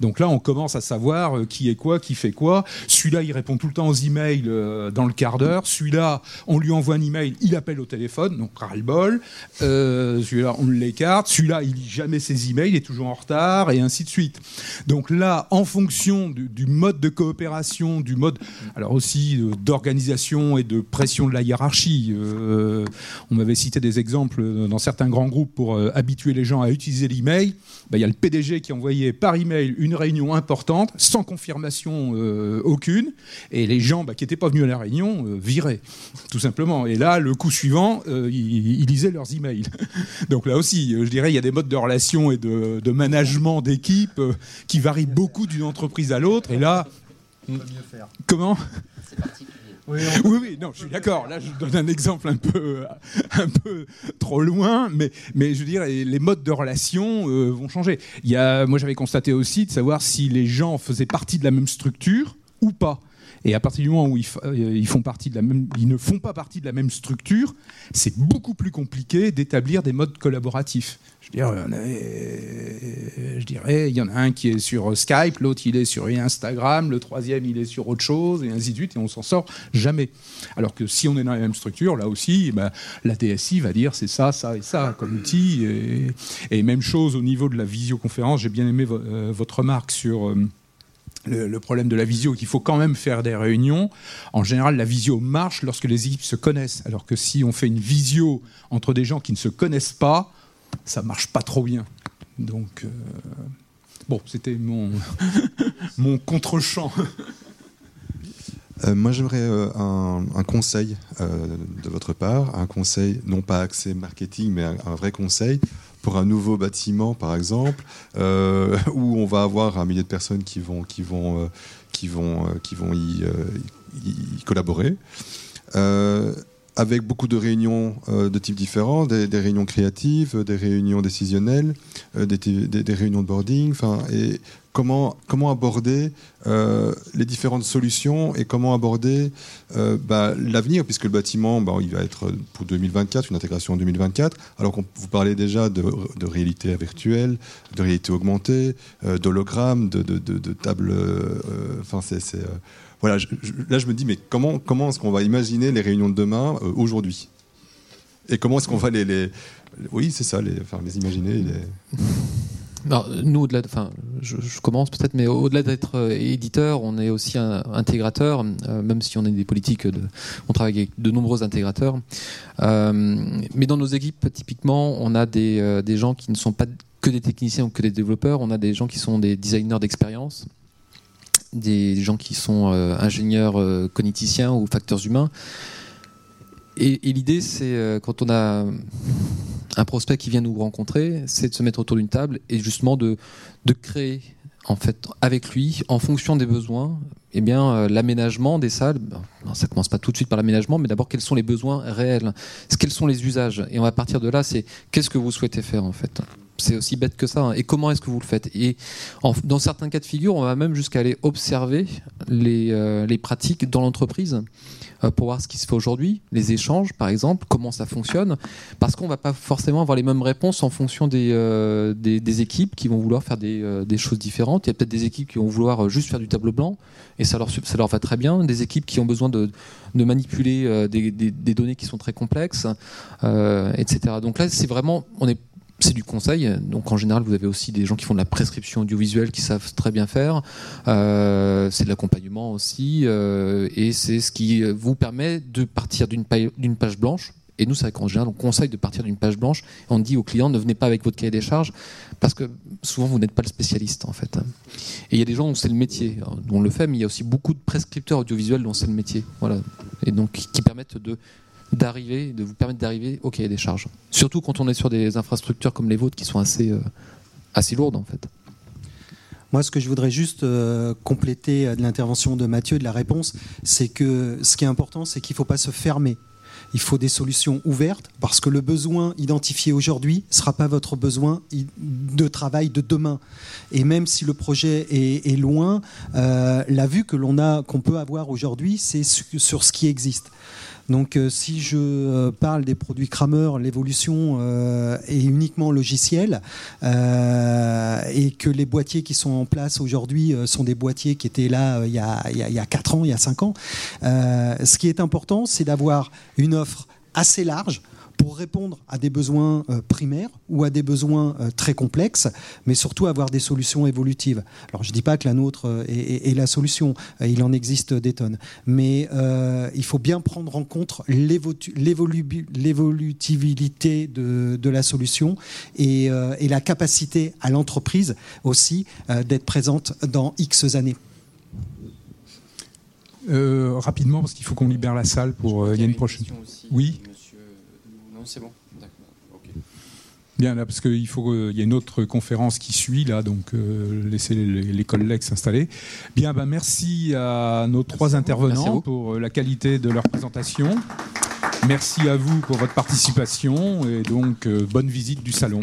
Speaker 1: Donc là, on commence à savoir euh, qui est quoi, qui fait quoi. Celui-là, il répond tout le temps aux emails euh, dans le quart d'heure. Celui-là, on lui envoie un email, il appelle au téléphone, donc ras-le-bol. Euh, celui-là, on l'écarte. Celui-là, il lit jamais ses emails, il est toujours en retard, et ainsi de suite. Donc là, en fonction du, mode de coopération, du mode, alors aussi d'organisation et de pression de la hiérarchie. on m'avait cité des exemples dans certains grands groupes pour habituer les gens à utiliser l'email. Ben, il y a le PDG qui envoyait par email une réunion importante, sans confirmation euh, aucune, et les gens bah, qui n'étaient pas venus à la réunion euh, viraient, tout simplement. Et là, le coup suivant, euh, ils, lisaient leurs emails. Donc là aussi, je dirais, il y a des modes de relation et de, de management d'équipe qui varient beaucoup d'une entreprise à l'autre. Et là, comment? Oui, oui, non, je suis d'accord. Là, je donne un exemple un peu, un peu trop loin, mais, mais je veux dire, les modes de relation euh, vont changer. Il y a, moi, j'avais constaté aussi de savoir si les gens faisaient partie de la même structure ou pas. Et à partir du moment où ils, euh, ils, ne font pas partie de la même structure, c'est beaucoup plus compliqué d'établir des modes collaboratifs. Je dirais, je il y en a un qui est sur Skype, l'autre il est sur Instagram, le troisième il est sur autre chose, et ainsi de suite, et on s'en sort jamais. Alors que si on est dans la même structure, là aussi, eh ben, la DSI va dire c'est ça, ça et ça comme outil. Et, même chose au niveau de la visioconférence, j'ai bien aimé euh, votre remarque sur... Le, problème de la visio, qu'il faut quand même faire des réunions. En général, la visio marche lorsque les équipes se connaissent. Alors que si on fait une visio entre des gens qui ne se connaissent pas, ça marche pas trop bien. Donc, euh, bon, c'était mon, mon contre-champ.
Speaker 8: Euh, moi, j'aimerais euh, un, conseil de votre part, un conseil non pas axé marketing, mais un, vrai conseil pour un nouveau bâtiment, par exemple, où on va avoir un millier de personnes qui vont, qui vont, qui vont, qui vont y, collaborer avec beaucoup de réunions euh, de types différents, des, réunions créatives, des réunions décisionnelles, euh, des, réunions de boarding, et comment, aborder euh, les différentes solutions et comment aborder bah, l'avenir, puisque le bâtiment, bah, il va être pour 2024, une intégration en 2024, alors qu'on vous parlez déjà de, réalité virtuelle, de réalité augmentée, d'hologramme, de, de, de, tables, enfin c'est voilà, là je me dis, mais comment, comment est-ce qu'on va imaginer les réunions de demain euh, aujourd'hui? Et comment est-ce qu'on va les, Oui, c'est ça, les imaginer.
Speaker 5: Nous, au-delà, enfin, je, commence peut-être, mais au-delà d'être euh, éditeur, on est aussi un intégrateur, euh, même si on est des politiques, de, on travaille avec de nombreux intégrateurs. mais dans nos équipes, typiquement, on a des, des gens qui ne sont pas que des techniciens ou que des développeurs, on a des gens qui sont des designers d'expérience, des gens qui sont ingénieurs cogniticiens ou facteurs humains. Et, l'idée, c'est quand on a un prospect qui vient nous rencontrer, c'est de se mettre autour d'une table et justement de, de créer en fait avec lui en fonction des besoins eh bien euh, l'aménagement des salles. Ça ça commence pas tout de suite par l'aménagement mais d'abord quels sont les besoins réels? Quels sont les usages? Et on va partir de là c'est qu'est-ce que vous souhaitez faire en fait? C'est aussi bête que ça hein. et comment est-ce que vous le faites? Et dans certains cas de figure on va même jusqu'à aller observer les, euh, les pratiques dans l'entreprise. euh, pour voir ce qui se fait aujourd'hui, les échanges par exemple, comment ça fonctionne, parce qu'on ne va pas forcément avoir les mêmes réponses en fonction des, euh, des, équipes qui vont vouloir faire des, euh, des choses différentes. Il y a peut-être des équipes qui vont vouloir juste faire du tableau blanc et ça leur, ça leur va très bien, des équipes qui ont besoin de, de manipuler des, des, données qui sont très complexes, etc. Donc là, c'est vraiment, on est c'est du conseil. Donc en général, vous avez aussi des gens qui font de la prescription audiovisuelle qui savent très bien faire. Euh, c'est de l'accompagnement aussi, euh, et c'est ce qui vous permet de partir d'une page blanche. Et nous, c'est qu'en général, on conseille de partir d'une page blanche. On dit aux clients, ne venez pas avec votre cahier des charges, parce que souvent, vous n'êtes pas le spécialiste, en fait. Et il y a des gens dont c'est le métier, on le fait, mais il y a aussi beaucoup de prescripteurs audiovisuels dont c'est le métier. Voilà. Et donc, qui permettent de d'arriver, de vous permettre d'arriver au cahier des charges. Surtout quand on est sur des infrastructures comme les vôtres qui sont assez, euh, assez lourdes en fait.
Speaker 4: Moi, ce que je voudrais juste euh, compléter de l'intervention de Mathieu, de la réponse, c'est que ce qui est important, c'est qu'il ne faut pas se fermer. Il faut des solutions ouvertes parce que le besoin identifié aujourd'hui ne sera pas votre besoin de travail de demain. Et même si le projet est, loin, euh, la vue que l'on a, qu'on peut avoir aujourd'hui, c'est sur ce qui existe. Donc euh, si je euh, parle des produits Kramer, l'évolution euh, est uniquement logicielle et que les boîtiers qui sont en place aujourd'hui sont des boîtiers qui étaient là il y, a, il, y a, 4 ans, il y a 5 ans. ce qui est important, c'est d'avoir une offre assez large pour répondre à des besoins euh, primaires ou à des besoins euh, très complexes, mais surtout avoir des solutions évolutives. Alors je ne dis pas que la nôtre euh, est, la solution, il en existe des tonnes, mais il faut bien prendre en compte l'évolutivité de, de, la solution et, et la capacité à l'entreprise aussi d'être présente dans X années.
Speaker 1: rapidement, parce qu'il faut qu'on libère la salle pour. Il y a une prochaine. Oui
Speaker 2: c'est bon.
Speaker 1: Bien, là, parce qu'il faut, il y a une autre conférence qui suit là, donc euh, laissez les, collègues s'installer. Bien, ben, merci à nos trois intervenants pour euh, la qualité de leur présentation. Merci à vous pour votre participation et donc euh, bonne visite du salon.